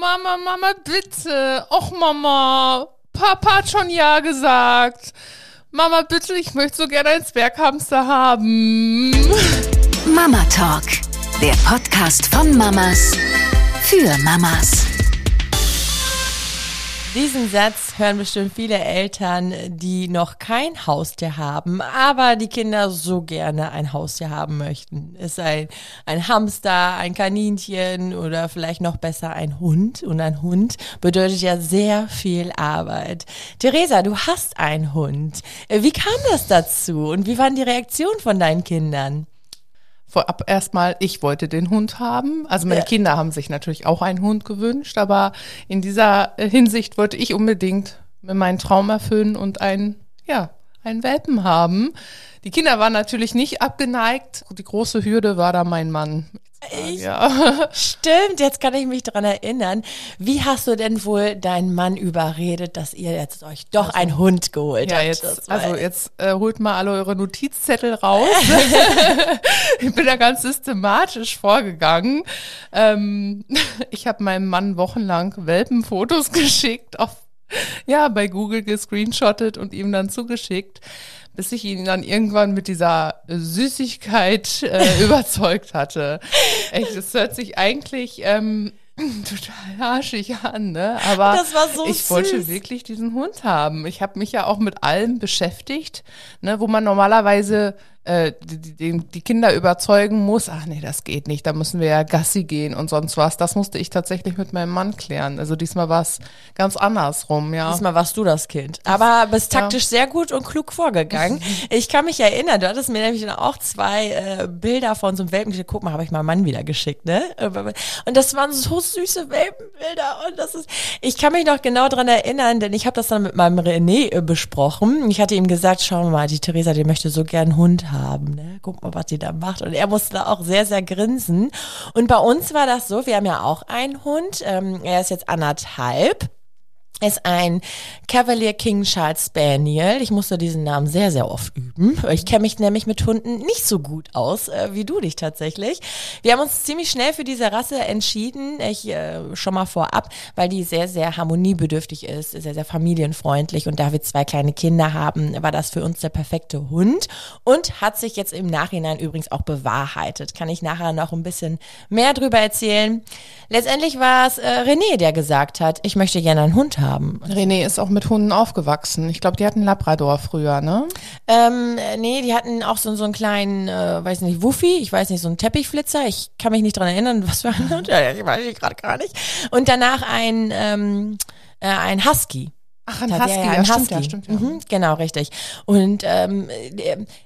Mama, Mama, bitte. Och, Mama. Papa hat schon Ja gesagt. Mama, bitte, ich möchte so gerne einen Zwerghamster haben. Mama Talk, der Podcast von Mamas für Mamas. Diesen Satz hören bestimmt viele Eltern, die noch kein Haustier haben, aber die Kinder so gerne ein Haustier haben möchten. Ist ein, ein Hamster, ein Kaninchen oder vielleicht noch besser ein Hund. Und ein Hund bedeutet ja sehr viel Arbeit. Theresa, du hast einen Hund. Wie kam das dazu und wie waren die Reaktionen von deinen Kindern? Vorab erstmal, ich wollte den Hund haben. Also meine ja. Kinder haben sich natürlich auch einen Hund gewünscht, aber in dieser Hinsicht wollte ich unbedingt meinen Traum erfüllen und einen, ja, einen Welpen haben. Die Kinder waren natürlich nicht abgeneigt. Die große Hürde war da mein Mann. Ich, ja. Stimmt, jetzt kann ich mich dran erinnern. Wie hast du denn wohl deinen Mann überredet, dass ihr jetzt euch doch also, einen Hund geholt ja, habt? Jetzt, also jetzt äh, holt mal alle eure Notizzettel raus. ich bin da ganz systematisch vorgegangen. Ähm, ich habe meinem Mann wochenlang Welpenfotos geschickt, auf, ja, bei Google gescreenshottet und ihm dann zugeschickt bis ich ihn dann irgendwann mit dieser Süßigkeit äh, überzeugt hatte. Echt, das hört sich eigentlich ähm, total arschig an, ne? Aber so ich süß. wollte wirklich diesen Hund haben. Ich habe mich ja auch mit allem beschäftigt, ne, wo man normalerweise äh, die, die, die Kinder überzeugen muss, ach nee, das geht nicht, da müssen wir ja Gassi gehen und sonst was. Das musste ich tatsächlich mit meinem Mann klären. Also diesmal war es ganz andersrum, ja. Diesmal warst du das Kind. Aber bist taktisch ja. sehr gut und klug vorgegangen. Ich kann mich erinnern, du hattest mir nämlich auch zwei äh, Bilder von so einem Welpen geschickt. Guck mal, habe ich meinem Mann wieder geschickt, ne? Und das waren so süße Welpenbilder und das ist, ich kann mich noch genau dran erinnern, denn ich habe das dann mit meinem René äh, besprochen. Ich hatte ihm gesagt, schau mal, die Theresa, die möchte so gern einen Hund haben. Ne? Guck mal, was die da macht. Und er musste auch sehr, sehr grinsen. Und bei uns war das so, wir haben ja auch einen Hund. Ähm, er ist jetzt anderthalb ist ein Cavalier King Charles Spaniel. Ich musste diesen Namen sehr, sehr oft üben. Ich kenne mich nämlich mit Hunden nicht so gut aus, äh, wie du dich tatsächlich. Wir haben uns ziemlich schnell für diese Rasse entschieden. Ich äh, schon mal vorab, weil die sehr, sehr harmoniebedürftig ist, sehr, sehr familienfreundlich. Und da wir zwei kleine Kinder haben, war das für uns der perfekte Hund. Und hat sich jetzt im Nachhinein übrigens auch bewahrheitet. Kann ich nachher noch ein bisschen mehr drüber erzählen. Letztendlich war es äh, René, der gesagt hat, ich möchte gerne einen Hund haben. René ist auch mit Hunden aufgewachsen. Ich glaube, die hatten Labrador früher, ne? Ähm, nee, die hatten auch so, so einen kleinen, äh, weiß nicht, Wuffi, ich weiß nicht, so einen Teppichflitzer. Ich kann mich nicht dran erinnern, was für ein Hund. Ja, ich weiß ich gerade gar nicht. Und danach ein, ähm, äh, ein Husky. Ach, ein Husky, ja, ein Husky. Stimmt, ja, stimmt, ja. Mhm, genau, richtig. Und ähm,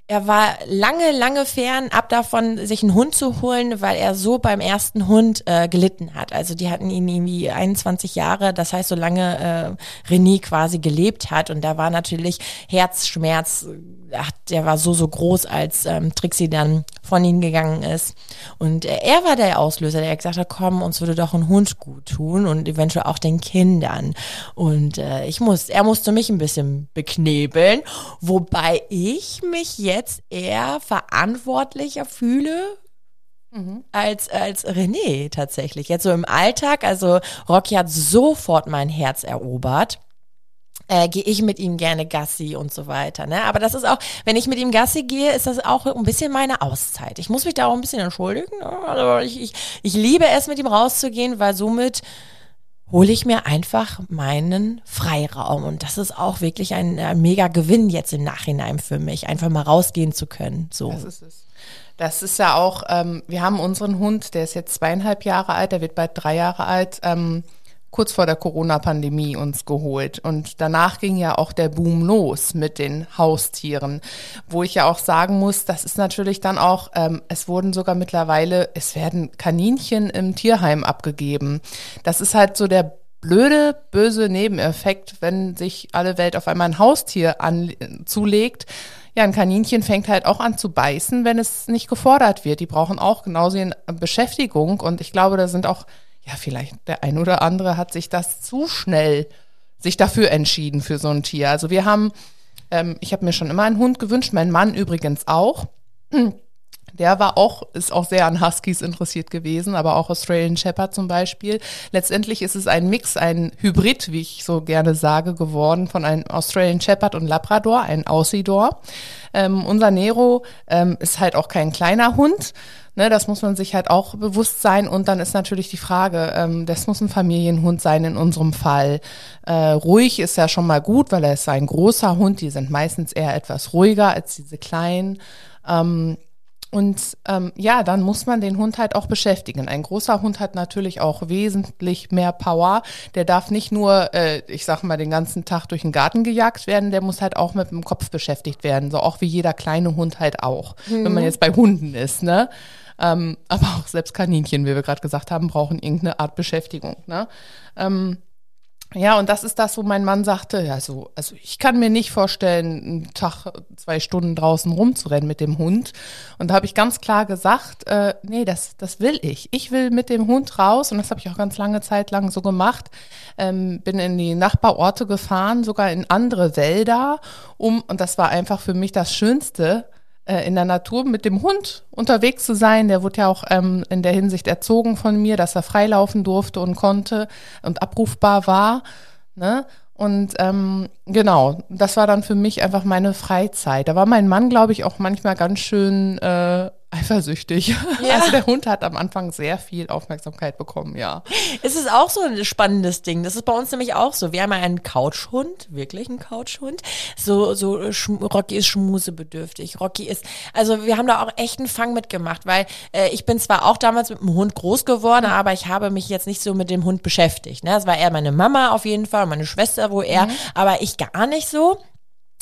er war lange, lange fern ab davon, sich einen Hund zu holen, weil er so beim ersten Hund äh, gelitten hat. Also die hatten ihn irgendwie 21 Jahre, das heißt, so lange äh, René quasi gelebt hat. Und da war natürlich Herzschmerz, ach, der war so, so groß, als ähm, Trixie dann von ihm gegangen ist. Und äh, er war der Auslöser, der gesagt hat, komm, uns würde doch ein Hund gut tun und eventuell auch den Kindern. Und äh, ich muss, er musste mich ein bisschen beknebeln, wobei ich mich jetzt eher verantwortlicher fühle Mhm. als als René tatsächlich. Jetzt so im Alltag, also Rocky hat sofort mein Herz erobert äh, gehe ich mit ihm gerne Gassi und so weiter. Ne? Aber das ist auch, wenn ich mit ihm Gassi gehe, ist das auch ein bisschen meine Auszeit. Ich muss mich da auch ein bisschen entschuldigen. Ne? Also ich, ich, ich liebe es, mit ihm rauszugehen, weil somit hole ich mir einfach meinen Freiraum. Und das ist auch wirklich ein, ein mega Gewinn jetzt im Nachhinein für mich, einfach mal rausgehen zu können. So. Das ist es. Das ist ja auch, ähm, wir haben unseren Hund, der ist jetzt zweieinhalb Jahre alt, der wird bald drei Jahre alt. Ähm, kurz vor der Corona-Pandemie uns geholt. Und danach ging ja auch der Boom los mit den Haustieren, wo ich ja auch sagen muss, das ist natürlich dann auch, ähm, es wurden sogar mittlerweile, es werden Kaninchen im Tierheim abgegeben. Das ist halt so der blöde, böse Nebeneffekt, wenn sich alle Welt auf einmal ein Haustier an, zulegt. Ja, ein Kaninchen fängt halt auch an zu beißen, wenn es nicht gefordert wird. Die brauchen auch genauso eine Beschäftigung und ich glaube, da sind auch ja, vielleicht der ein oder andere hat sich das zu schnell sich dafür entschieden für so ein Tier. Also wir haben, ähm, ich habe mir schon immer einen Hund gewünscht, mein Mann übrigens auch. Der war auch, ist auch sehr an Huskies interessiert gewesen, aber auch Australian Shepherd zum Beispiel. Letztendlich ist es ein Mix, ein Hybrid, wie ich so gerne sage, geworden von einem Australian Shepherd und Labrador, ein Aussidor. Ähm, unser Nero ähm, ist halt auch kein kleiner Hund. Ne, das muss man sich halt auch bewusst sein. Und dann ist natürlich die Frage, ähm, das muss ein Familienhund sein in unserem Fall. Äh, ruhig ist ja schon mal gut, weil er ist ein großer Hund. Die sind meistens eher etwas ruhiger als diese kleinen. Ähm, und ähm, ja, dann muss man den Hund halt auch beschäftigen. Ein großer Hund hat natürlich auch wesentlich mehr Power. Der darf nicht nur, äh, ich sag mal, den ganzen Tag durch den Garten gejagt werden, der muss halt auch mit dem Kopf beschäftigt werden. So auch wie jeder kleine Hund halt auch, mhm. wenn man jetzt bei Hunden ist, ne? Ähm, aber auch selbst Kaninchen, wie wir gerade gesagt haben, brauchen irgendeine Art Beschäftigung. Ne? Ähm, ja, und das ist das, wo mein Mann sagte, ja, so, also ich kann mir nicht vorstellen, einen Tag, zwei Stunden draußen rumzurennen mit dem Hund. Und da habe ich ganz klar gesagt, äh, nee, das, das will ich. Ich will mit dem Hund raus und das habe ich auch ganz lange Zeit lang so gemacht. Ähm, bin in die Nachbarorte gefahren, sogar in andere Wälder, um, und das war einfach für mich das Schönste, äh, in der Natur mit dem Hund unterwegs zu sein. Der wurde ja auch ähm, in der Hinsicht erzogen von mir, dass er freilaufen durfte und konnte und abrufbar war. Ne? Und ähm, genau, das war dann für mich einfach meine Freizeit. Da war mein Mann, glaube ich, auch manchmal ganz schön äh, eifersüchtig. Ja. Also der Hund hat am Anfang sehr viel Aufmerksamkeit bekommen, ja. Es ist auch so ein spannendes Ding. Das ist bei uns nämlich auch so. Wir haben ja einen Couchhund, wirklich einen Couchhund. So, so Rocky ist schmusebedürftig. Rocky ist, also wir haben da auch echt einen Fang mitgemacht, weil äh, ich bin zwar auch damals mit dem Hund groß geworden, aber ich habe mich jetzt nicht so mit dem Hund beschäftigt. Ne? Das war eher meine Mama auf jeden Fall, meine Schwester, wo er, mhm. aber ich gar nicht so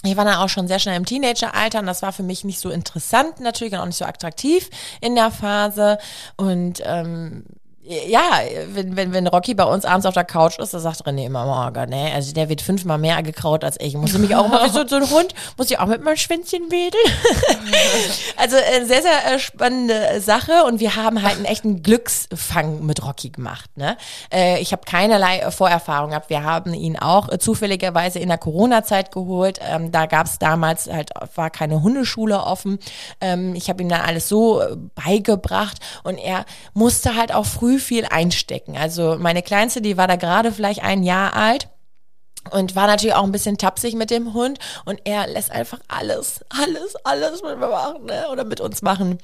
ich war dann auch schon sehr schnell im Teenageralter und das war für mich nicht so interessant natürlich und auch nicht so attraktiv in der Phase. Und ähm, ja, wenn, wenn, wenn Rocky bei uns abends auf der Couch ist, da sagt René immer, oh Gott, ne, also der wird fünfmal mehr gekraut als ich. Muss mich auch wie so, so ein Hund, muss ich auch mit meinem Schwänzchen wedeln. also äh, sehr, sehr äh, spannende Sache und wir haben halt einen echten Glücksfang mit Rocky gemacht. Ne? Äh, ich habe keinerlei äh, Vorerfahrung gehabt. Wir haben ihn auch äh, zufälligerweise in der Corona-Zeit geholt. Ähm, da gab es damals halt, war keine Hundeschule offen. Ähm, ich habe ihm dann alles so äh, beigebracht und er musste halt auch früh früh viel einstecken. Also meine Kleinste, die war da gerade vielleicht ein Jahr alt und war natürlich auch ein bisschen tapsig mit dem Hund und er lässt einfach alles, alles, alles mit mir machen ne? oder mit uns machen.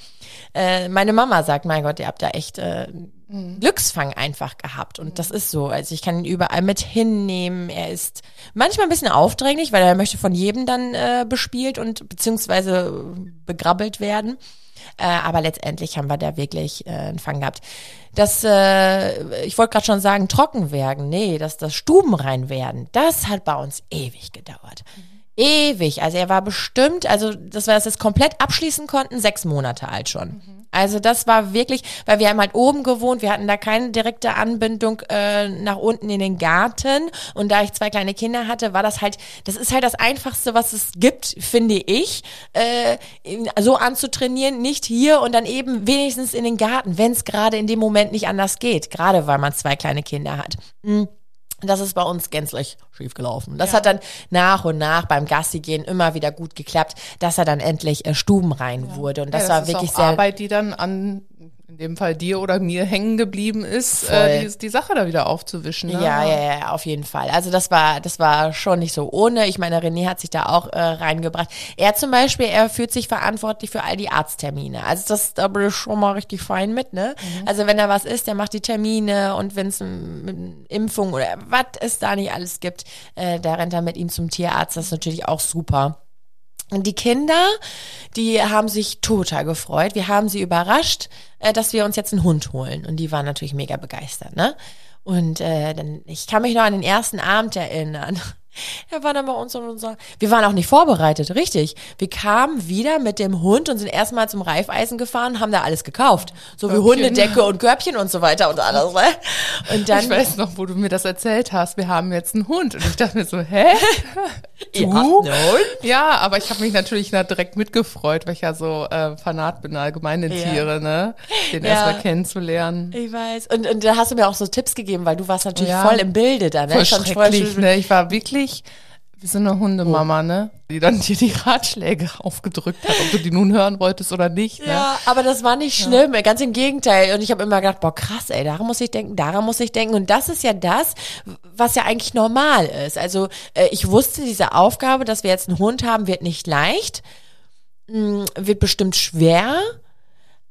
Äh, meine Mama sagt, mein Gott, ihr habt da echt äh, mhm. Glücksfang einfach gehabt und das ist so. Also ich kann ihn überall mit hinnehmen. Er ist manchmal ein bisschen aufdringlich, weil er möchte von jedem dann äh, bespielt und beziehungsweise begrabbelt werden. Äh, aber letztendlich haben wir da wirklich äh, einen Fang gehabt. Das, äh, ich wollte gerade schon sagen, trocken werden. Nee, dass das Stubenrein werden, das hat bei uns ewig gedauert. Mhm. Ewig. Also er war bestimmt, also dass wir das jetzt komplett abschließen konnten, sechs Monate alt schon. Mhm. Also das war wirklich, weil wir haben halt oben gewohnt, wir hatten da keine direkte Anbindung äh, nach unten in den Garten und da ich zwei kleine Kinder hatte, war das halt, das ist halt das Einfachste, was es gibt, finde ich, äh, so anzutrainieren, nicht hier und dann eben wenigstens in den Garten, wenn es gerade in dem Moment nicht anders geht, gerade weil man zwei kleine Kinder hat. Mhm. Das ist bei uns gänzlich schief gelaufen. Das ja. hat dann nach und nach beim Gassi gehen immer wieder gut geklappt, dass er dann endlich äh, stubenrein ja. wurde. Und das, ja, das war wirklich sehr Arbeit, die dann an in dem Fall dir oder mir hängen geblieben ist, äh, die, die, Sache da wieder aufzuwischen. Ne? Ja, ja, ja, auf jeden Fall. Also das war, das war schon nicht so ohne. Ich meine, René hat sich da auch äh, reingebracht. Er zum Beispiel, er fühlt sich verantwortlich für all die Arzttermine. Also das da bin ich schon mal richtig fein mit, ne? Mhm. Also wenn da was ist, der macht die Termine und wenn es Impfung oder was es da nicht alles gibt, äh, da rennt er mit ihm zum Tierarzt. Das ist natürlich auch super. Und die Kinder, die haben sich total gefreut. Wir haben sie überrascht, äh, dass wir uns jetzt einen Hund holen. Und die waren natürlich mega begeistert, ne? Und äh, dann, ich kann mich noch an den ersten Abend erinnern. Er war dann bei uns und unser. Wir waren auch nicht vorbereitet, richtig. Wir kamen wieder mit dem Hund und sind erstmal zum Reifeisen gefahren, haben da alles gekauft. So Körbchen. wie Hundedecke und Körbchen und so weiter und alles. Ne? Und dann, ich weiß noch, wo du mir das erzählt hast. Wir haben jetzt einen Hund. Und ich dachte mir so, hä? Du? Ja, aber ich habe mich natürlich direkt mitgefreut, weil ich ja so äh, Fanat bin, allgemeine Tiere, ja. ne? Den ja. erstmal kennenzulernen. Ich weiß. Und, und da hast du mir auch so Tipps gegeben, weil du warst natürlich ja. voll im Bilde da, ne? Voll schrecklich, ne? Ich war wirklich Wie so eine Hundemama, ne? Die dann dir die Ratschläge aufgedrückt hat, ob du die nun hören wolltest oder nicht. Ne? Ja, aber das war nicht schlimm, ganz im Gegenteil. Und ich habe immer gedacht, boah, krass, ey, daran muss ich denken, daran muss ich denken. Und das ist ja das, was ja eigentlich normal ist. Also äh, ich wusste, diese Aufgabe, dass wir jetzt einen Hund haben, wird nicht leicht, mh, wird bestimmt schwer.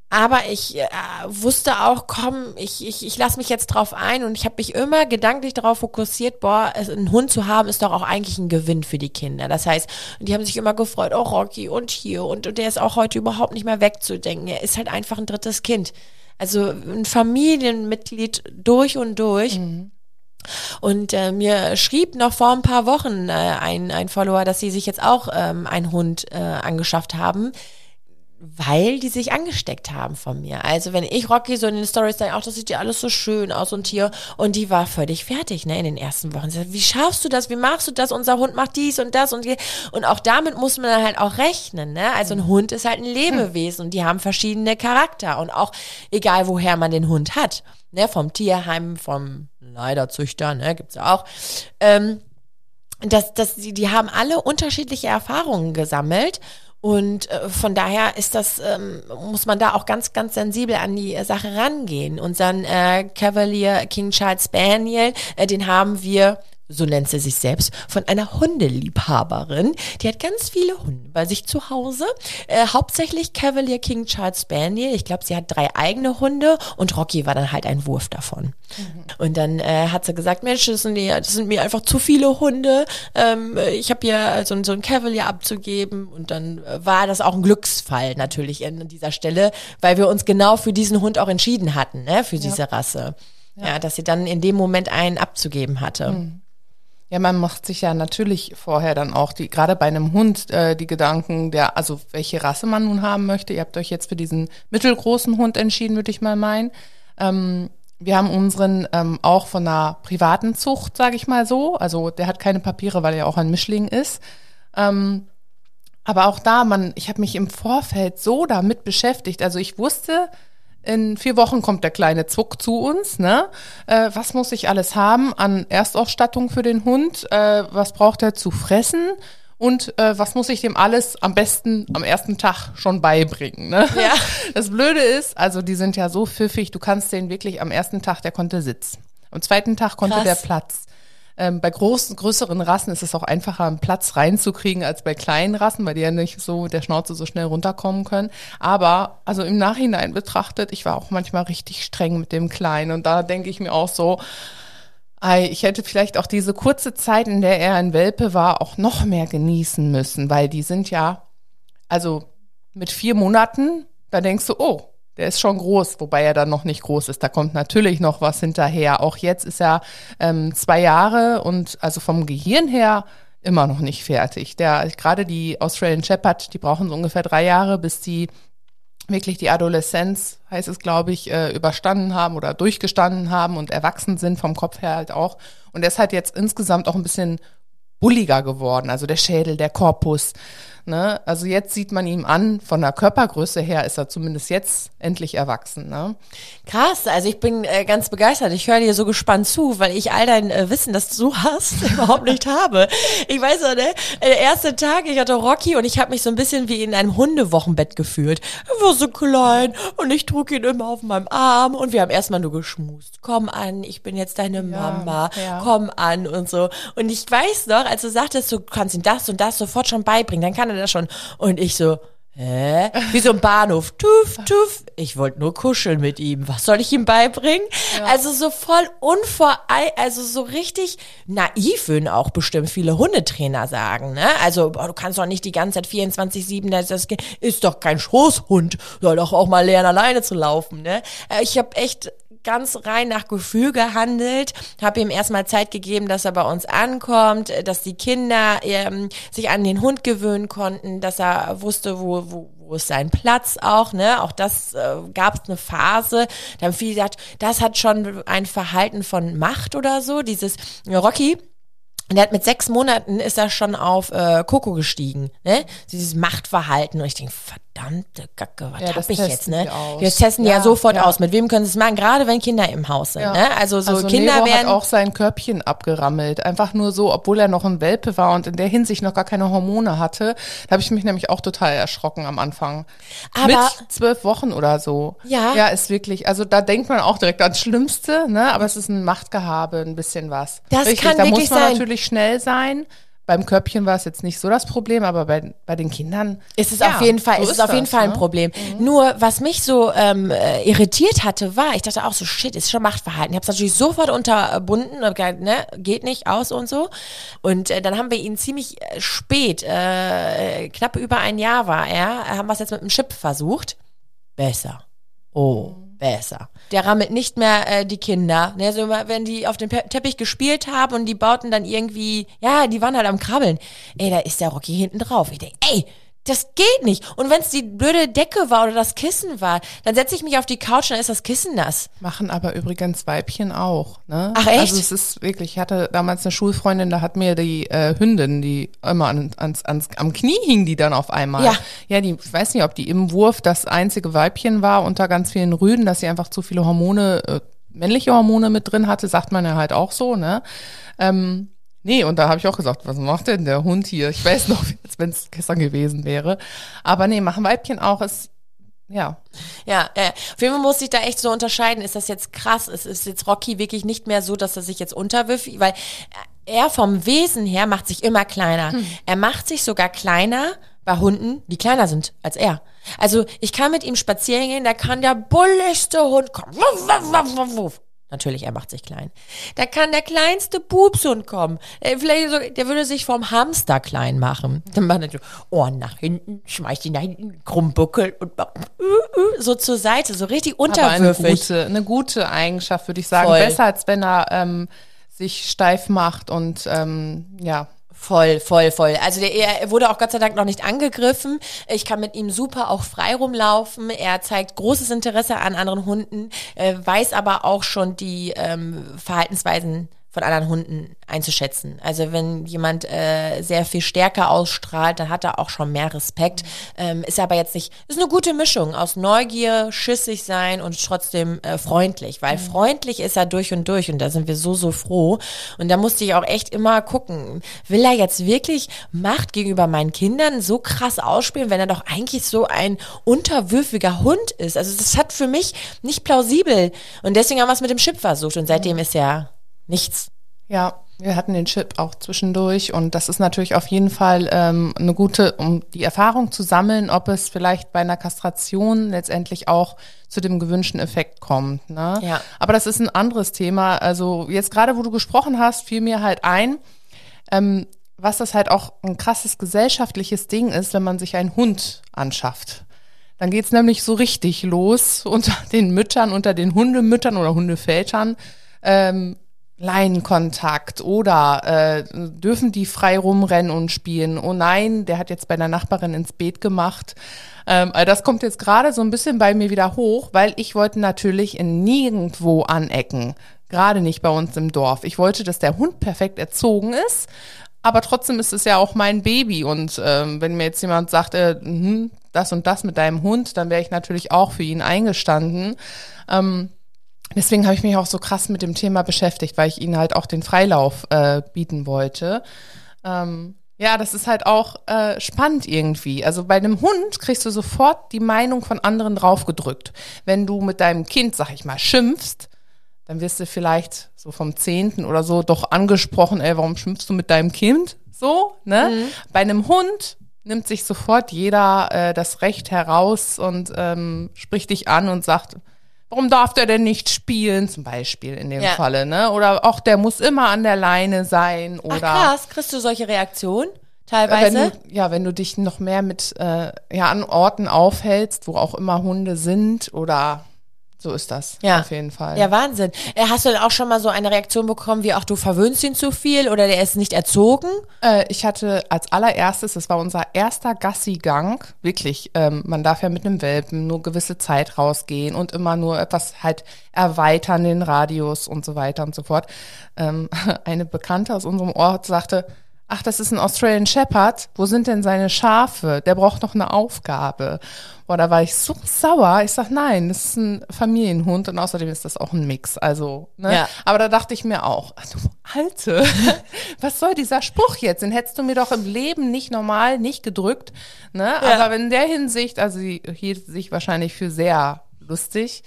Aber ich äh, wusste auch, komm, ich, ich, ich lasse mich jetzt drauf ein und ich habe mich immer gedanklich darauf fokussiert, boah, es- einen Hund zu haben, ist doch auch eigentlich ein Gewinn für die Kinder. Das heißt, die haben sich immer gefreut, oh Rocky und hier und, und der ist auch heute überhaupt nicht mehr wegzudenken. Er ist halt einfach ein drittes Kind. Also ein Familienmitglied durch und durch. Und äh, mir schrieb noch vor ein paar Wochen äh, ein, ein Follower, dass sie sich jetzt auch ähm, einen Hund äh, angeschafft haben, weil die sich angesteckt haben von mir. Also wenn ich Rocky so in den Stories sage, auch das sieht ja alles so schön aus und hier und die war völlig fertig, ne, in den ersten Wochen. Sie sagt, Wie schaffst du das? Wie machst du das? Unser Hund macht dies und das und die. und auch damit muss man halt auch rechnen, ne? Also ein Hund ist halt ein Lebewesen und die haben verschiedene Charakter und auch egal woher man den Hund hat, ne, vom Tierheim, vom Leiderzüchter, ne, gibt's ja auch. Ähm, dass, dass die, die haben alle unterschiedliche Erfahrungen gesammelt. Und äh, von daher ist das, ähm, muss man da auch ganz, ganz sensibel an die äh, Sache rangehen. Unseren äh, Cavalier King Charles Spaniel, äh, den haben wir, so nennt sie sich selbst, von einer Hundeliebhaberin. Die hat ganz viele Hunde bei sich zu Hause. Äh, hauptsächlich Cavalier King Charles Spaniel. Ich glaube, sie hat drei eigene Hunde und Rocky war dann halt ein Wurf davon. Und dann äh, hat sie gesagt, Mensch, das sind, die, das sind mir einfach zu viele Hunde. Ähm, ich habe hier so, so ein Cavalier abzugeben. Und dann äh, war das auch ein Glücksfall natürlich an dieser Stelle, weil wir uns genau für diesen Hund auch entschieden hatten, ne, für diese Rasse. Ja. dass sie dann in dem Moment einen abzugeben hatte. Ja, man macht sich ja natürlich vorher dann auch die, gerade bei einem Hund, äh, die Gedanken, der, also welche Rasse man nun haben möchte. Ihr habt euch jetzt für diesen mittelgroßen Hund entschieden, würde ich mal meinen. Ähm, wir haben unseren ähm, auch von einer privaten Zucht, sage ich mal so. Also der hat keine Papiere, weil er auch ein Mischling ist. Ähm, aber auch da, man, ich habe mich im Vorfeld so damit beschäftigt. Also ich wusste, in vier Wochen kommt der kleine Zuck zu uns. Ne? Äh, was muss ich alles haben an Erstausstattung für den Hund? Äh, was braucht er zu fressen? Und äh, was muss ich dem alles am besten am ersten Tag schon beibringen? Ne? Ja. Das Blöde ist, also die sind ja so pfiffig, du kannst den wirklich am ersten Tag, der konnte Sitz. Am zweiten Tag konnte Krass. der Platz. Ähm, bei großen, größeren Rassen ist es auch einfacher, einen Platz reinzukriegen als bei kleinen Rassen, weil die ja nicht so der Schnauze so schnell runterkommen können. Aber also im Nachhinein betrachtet, ich war auch manchmal richtig streng mit dem Kleinen und da denke ich mir auch so, ich hätte vielleicht auch diese kurze Zeit, in der er ein Welpe war, auch noch mehr genießen müssen, weil die sind ja, also mit vier Monaten, da denkst du, oh, der ist schon groß, wobei er dann noch nicht groß ist. Da kommt natürlich noch was hinterher. Auch jetzt ist er ähm, zwei Jahre und also vom Gehirn her immer noch nicht fertig. Der gerade die Australian Shepherd, die brauchen so ungefähr drei Jahre, bis die wirklich die Adoleszenz, heißt es, glaube ich, äh, überstanden haben oder durchgestanden haben und erwachsen sind, vom Kopf her halt auch. Und er ist halt jetzt insgesamt auch ein bisschen bulliger geworden, also der Schädel, der Korpus. Ne? Also jetzt sieht man ihm an, von der Körpergröße her ist er zumindest jetzt endlich erwachsen. Ne? Krass, also ich bin äh, ganz begeistert. Ich höre dir so gespannt zu, weil ich all dein äh, Wissen, das du hast, überhaupt nicht habe. Ich weiß noch, ne, der erste Tag, ich hatte Rocky und ich habe mich so ein bisschen wie in einem Hundewochenbett gefühlt. Er war so klein und ich trug ihn immer auf meinem Arm und wir haben erstmal nur geschmust. Komm an, ich bin jetzt deine Mama. ja. Komm an und so. Und ich weiß noch, als du sagtest, du kannst ihm das und das sofort schon beibringen, dann kann er das schon. Und ich so, Hä? Wie so ein Bahnhof. Tuff, tuff. Ich wollte nur kuscheln mit ihm. Was soll ich ihm beibringen? Also so voll unvorei, also so richtig naiv würden auch bestimmt viele Hundetrainer sagen, ne? Also, boah, du kannst doch nicht die ganze Zeit 24-7, das, das ist doch kein Schoßhund. Soll doch auch mal lernen, alleine zu laufen, ne? Äh, Ich habe echt ganz rein nach Gefühl gehandelt, habe ihm erstmal Zeit gegeben, dass er bei uns ankommt, dass die Kinder ähm, sich an den Hund gewöhnen konnten, dass er wusste, wo, wo, wo ist sein Platz auch, ne? Auch das äh, gab es eine Phase, da haben viele gesagt, das hat schon ein Verhalten von Macht oder so, dieses Rocky, der hat mit sechs Monaten ist er schon auf äh, Coco gestiegen, ne? Dieses Machtverhalten. Und ich denke, verdammte Kacke, was Ja, hab das ich jetzt, ne? Jetzt testen ja, Ja, sofort ja. aus. Mit wem können sie es machen? Gerade wenn Kinder im Haus sind, Ja. ne? Also so also Kinder Nero werden hat auch sein Körbchen abgerammelt. Einfach nur so, obwohl er noch ein Welpe war und in der Hinsicht noch gar keine Hormone hatte. Da habe ich mich nämlich auch total erschrocken am Anfang. Aber- Mit zwölf Wochen oder so. Ja. Ja, ist wirklich, also da denkt man auch direkt ans Schlimmste, ne? Aber es ist ein Machtgehabe, ein bisschen was. Das kann da wirklich muss man sein. natürlich schnell sein. Beim Körbchen war es jetzt nicht so das Problem, aber bei, bei den Kindern ist es ja, auf jeden Fall, so ist es auf jeden das, Fall ein ne? Problem. Nur was mich so ähm, äh, irritiert hatte, war, ich dachte auch so, shit, ist schon Machtverhalten. Ich habe es natürlich sofort unterbunden, gesagt, ne, geht nicht aus und so. Und äh, dann haben wir ihn ziemlich äh, spät, äh, knapp über ein Jahr war er, haben wir es jetzt mit dem Chip versucht. Besser. Oh, besser. Der rammelt nicht mehr äh, die Kinder. Ne, so immer, wenn die auf dem Teppich gespielt haben und die bauten dann irgendwie, ja, die waren halt am Krabbeln. Ey, da ist der Rocky hinten drauf. Ich denk, ey, das geht nicht. Und wenn es die blöde Decke war oder das Kissen war, dann setze ich mich auf die Couch und dann ist das Kissen nass. Machen aber übrigens Weibchen auch. Ne? Ach, echt? Also es ist wirklich, ich hatte damals eine Schulfreundin, da hat mir die äh, Hündin, die immer an, ans, ans, am Knie hing, die dann auf einmal. Ja. Ja, die, ich weiß nicht, ob die im Wurf das einzige Weibchen war unter ganz vielen Rüden, dass sie einfach zu viele Hormone, äh, männliche Hormone mit drin hatte, sagt man ja halt auch so, ne? Ähm, Nee, und da habe ich auch gesagt, was macht denn der Hund hier? Ich weiß noch, als wenn es gestern gewesen wäre. Aber nee, machen Weibchen auch, ist, ja, Ja, äh, auf jeden Fall muss ich da echt so unterscheiden. Ist das jetzt krass? Ist, ist jetzt Rocky wirklich nicht mehr so, dass er sich jetzt unterwirft? Weil er vom Wesen her macht sich immer kleiner. Er macht sich sogar kleiner bei Hunden, die kleiner sind als er. Also ich kann mit ihm spazieren gehen, da kann der bulligste Hund kommen. Wuff, wuff, wuff, wuff, wuff. Natürlich, er macht sich klein. Da kann der kleinste Bubshund kommen. Äh, Vielleicht so, der würde sich vom Hamster klein machen. Dann macht er so Ohren nach hinten, schmeißt ihn nach hinten, krumm buckelt und äh, äh, so zur Seite, so richtig Aber eine unterwürfig. gute, eine gute Eigenschaft, würde ich sagen. Voll. Besser, als wenn er ähm, sich steif macht und ähm, ja. Voll, voll, voll. Also der, er wurde auch Gott sei Dank noch nicht angegriffen. Ich kann mit ihm super auch frei rumlaufen. Er zeigt großes Interesse an anderen Hunden, äh, weiß aber auch schon die ähm, Verhaltensweisen von anderen Hunden einzuschätzen. Also wenn jemand äh, sehr viel stärker ausstrahlt, dann hat er auch schon mehr Respekt. Ähm, ist aber jetzt nicht, ist eine gute Mischung aus Neugier, schissig sein und trotzdem äh, freundlich, weil freundlich ist er durch und durch und da sind wir so, so froh. Und da musste ich auch echt immer gucken, will er jetzt wirklich Macht gegenüber meinen Kindern so krass ausspielen, wenn er doch eigentlich so ein unterwürfiger Hund ist? Also das hat für mich nicht plausibel. Und deswegen haben wir es mit dem Chip versucht und seitdem ist ja nichts. Ja, wir hatten den Chip auch zwischendurch und das ist natürlich auf jeden Fall ähm, eine gute, um die Erfahrung zu sammeln, ob es vielleicht bei einer Kastration letztendlich auch zu dem gewünschten Effekt kommt. Ne? Ja. Aber das ist ein anderes Thema. Also jetzt gerade, wo du gesprochen hast, fiel mir halt ein, ähm, was das halt auch ein krasses gesellschaftliches Ding ist, wenn man sich einen Hund anschafft. Dann geht's nämlich so richtig los unter den Müttern, unter den Hundemüttern oder Hundevätern. Ähm, Leinenkontakt oder äh, dürfen die frei rumrennen und spielen? Oh nein, der hat jetzt bei der Nachbarin ins Beet gemacht. Ähm, also das kommt jetzt gerade so ein bisschen bei mir wieder hoch, weil ich wollte natürlich in nirgendwo anecken. Gerade nicht bei uns im Dorf. Ich wollte, dass der Hund perfekt erzogen ist, aber trotzdem ist es ja auch mein Baby. Und ähm, wenn mir jetzt jemand sagt, äh, mhm, das und das mit deinem Hund, dann wäre ich natürlich auch für ihn eingestanden. Ähm, Deswegen habe ich mich auch so krass mit dem Thema beschäftigt, weil ich ihnen halt auch den Freilauf äh, bieten wollte. Ähm, ja, das ist halt auch äh, spannend irgendwie. Also bei einem Hund kriegst du sofort die Meinung von anderen draufgedrückt. Wenn du mit deinem Kind, sag ich mal, schimpfst, dann wirst du vielleicht so vom Zehnten oder so doch angesprochen, ey, warum schimpfst du mit deinem Kind? So, ne? Bei einem Hund nimmt sich sofort jeder äh, das Recht heraus und ähm, spricht dich an und sagt, warum darf der denn nicht spielen, zum Beispiel in dem Ja. Falle, ne? Oder auch der muss immer an der Leine sein Ach oder krass, kriegst du solche Reaktionen wenn teilweise? du, ja, wenn du dich noch mehr mit äh, ja an Orten aufhältst, wo auch immer Hunde sind oder so ist das Ja. auf jeden Fall. Ja, Wahnsinn. Äh, Hast du denn auch schon mal so eine Reaktion bekommen, wie auch du verwöhnst ihn zu viel oder der ist nicht erzogen? Äh, ich hatte als allererstes, das war unser erster Gassi-Gang, wirklich, ähm, man darf ja mit einem Welpen nur gewisse Zeit rausgehen und immer nur etwas halt erweitern, den Radius und so weiter und so fort. Ähm, eine Bekannte aus unserem Ort sagte, ach, das ist ein Australian Shepherd, wo sind denn seine Schafe? Der braucht noch eine Aufgabe. Boah, da war ich so sauer. Ich sag, nein, das ist ein Familienhund und außerdem ist das auch ein Mix. Also, ne? Ja. Aber da dachte ich mir auch, ach, du Alte, was soll dieser Spruch jetzt? Den hättest du mir doch im Leben nicht normal, nicht gedrückt. Ne? Ja. Aber in der Hinsicht, also sie hielt sich wahrscheinlich für sehr lustig.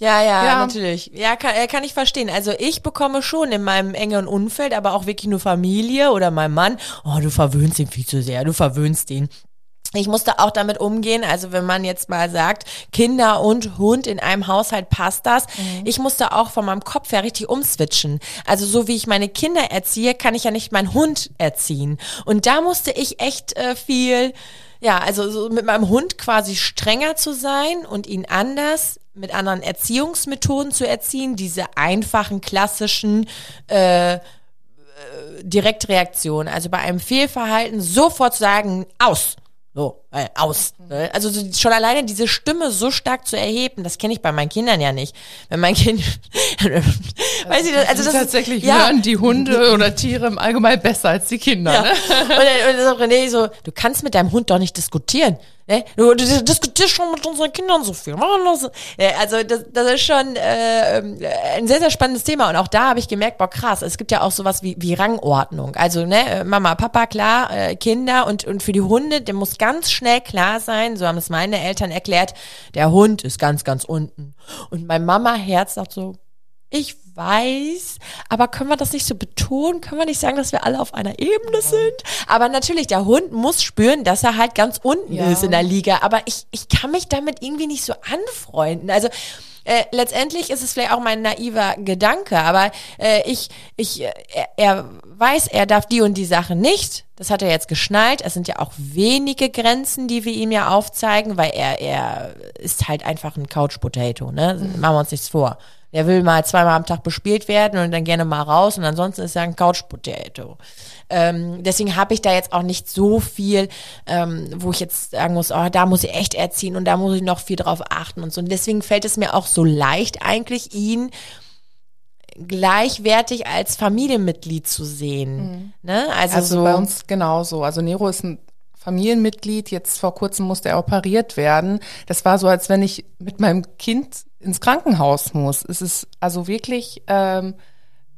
Ja, ja, Ja. natürlich. Ja, kann, äh, kann ich verstehen. Also ich bekomme schon in meinem engeren Umfeld, aber auch wirklich nur Familie oder mein Mann, oh, du verwöhnst ihn viel zu sehr, du verwöhnst ihn. Ich musste auch damit umgehen, also wenn man jetzt mal sagt, Kinder und Hund in einem Haushalt passt das. Ich musste auch von meinem Kopf her richtig umswitchen. Also so wie ich meine Kinder erziehe, kann ich ja nicht meinen Hund erziehen. Und da musste ich echt äh, viel, ja, also so mit meinem Hund quasi strenger zu sein und ihn anders mit anderen Erziehungsmethoden zu erziehen, diese einfachen, klassischen äh, Direktreaktion. Also bei einem Fehlverhalten sofort sagen, aus. So, äh, aus. Ne? Also so, schon alleine diese Stimme so stark zu erheben, das kenne ich bei meinen Kindern ja nicht. Wenn mein Kind, weiß ich, das- also das ist- tatsächlich ja, hören die Hunde oder Tiere im Allgemeinen besser als die Kinder. ja. Ne? Und dann, und dann so René so, du kannst mit deinem Hund doch nicht diskutieren. Ne? Du, diskutierst schon mit unseren Kindern so viel. Ja, Also das, das ist schon äh, ähm, ein sehr, sehr spannendes Thema. Und auch da habe ich gemerkt, boah krass, es gibt ja auch sowas wie, wie Rangordnung. Also ne, Mama, Papa, klar, äh, Kinder und, und für die Hunde, dem muss ganz schnell klar sein, so haben es meine Eltern erklärt, der Hund ist ganz, ganz unten. Und mein Mama-Herz sagt so, ich weiß, aber können wir das nicht so betonen? Können wir nicht sagen, dass wir alle auf einer Ebene sind? Aber natürlich, der Hund muss spüren, dass er halt ganz unten Ja. ist in der Liga. Aber ich, ich kann mich damit irgendwie nicht so anfreunden. Also äh, letztendlich ist es vielleicht auch mein naiver Gedanke, aber äh, ich, ich, äh, er, weiß, er darf die und die Sache nicht. Das hat er jetzt geschnallt. Es sind ja auch wenige Grenzen, die wir ihm ja aufzeigen, weil er, er ist halt einfach ein Couch Potato, ne? Machen wir uns nichts vor. Der will mal zweimal am Tag bespielt werden und dann gerne mal raus und ansonsten ist er ein Couch Potato. Ähm, deswegen habe ich da jetzt auch nicht so viel, ähm, wo ich jetzt sagen muss, oh, da muss ich echt erziehen und da muss ich noch viel drauf achten und so. Und deswegen fällt es mir auch so leicht, eigentlich ihn gleichwertig als Familienmitglied zu sehen. Ne? Also, Also so, bei uns genauso. Also Nero ist ein Familienmitglied. Jetzt vor kurzem musste er operiert werden. Das war so, als wenn ich mit meinem Kind ins Krankenhaus muss. Es ist also wirklich, ähm,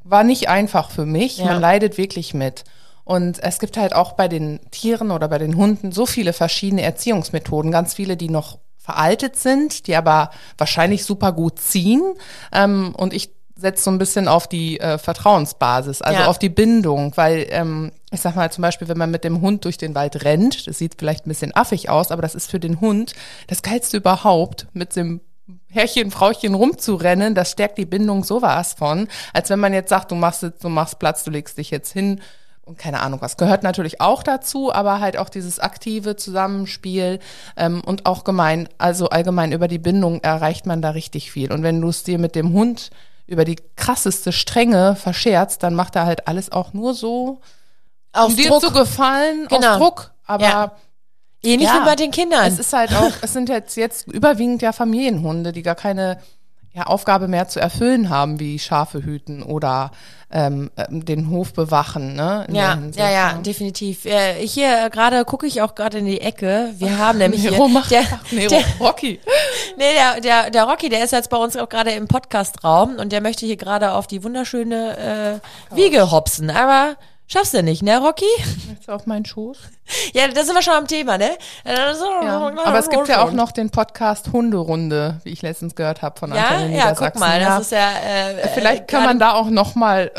war nicht einfach für mich. Ja. Man leidet wirklich mit. Und es gibt halt auch bei den Tieren oder bei den Hunden so viele verschiedene Erziehungsmethoden. Ganz viele, die noch veraltet sind, die aber wahrscheinlich super gut ziehen. Ähm, und ich setze so ein bisschen auf die äh, Vertrauensbasis, also Ja. auf die Bindung, weil ähm, ich sag mal zum Beispiel, wenn man mit dem Hund durch den Wald rennt, das sieht vielleicht ein bisschen affig aus, aber das ist für den Hund das geilste überhaupt, mit dem Herrchen, Frauchen rumzurennen, das stärkt die Bindung sowas von, als wenn man jetzt sagt, du machst jetzt, du machst Platz, du legst dich jetzt hin und keine Ahnung was. Gehört natürlich auch dazu, aber halt auch dieses aktive Zusammenspiel ähm, und auch gemein, also allgemein über die Bindung erreicht man da richtig viel. Und wenn du es dir mit dem Hund über die krasseste Strenge verscherzt, dann macht er halt alles auch nur so, auf um dir zu gefallen, Genau. auf Druck. Aber Ja. Ähnlich Ja. wie bei den Kindern. es ist halt auch, es sind jetzt jetzt überwiegend ja Familienhunde, die gar keine ja, Aufgabe mehr zu erfüllen haben, wie Schafe hüten oder ähm, ähm, den Hof bewachen. Ne, Ja, ja, ja, ne? definitiv. Äh, hier äh, gerade gucke ich auch gerade in die Ecke. Wir haben nämlich Nero hier, macht der, ach, Nero, der, Rocky. nee, der, der, der Rocky, der ist jetzt bei uns auch gerade im Podcastraum und der möchte hier gerade auf die wunderschöne äh, Wiege hopsen. Aber schaffst du nicht, ne, Rocky? Jetzt auf meinen Schoß. Ja, da sind wir schon am Thema, ne? Ja. Aber es gibt ja auch noch den Podcast Hunderunde, wie ich letztens gehört habe von Ja, Antonin ja, guck Niedersachsen. mal, das ist ja. Äh, Vielleicht äh, kann man da auch noch mal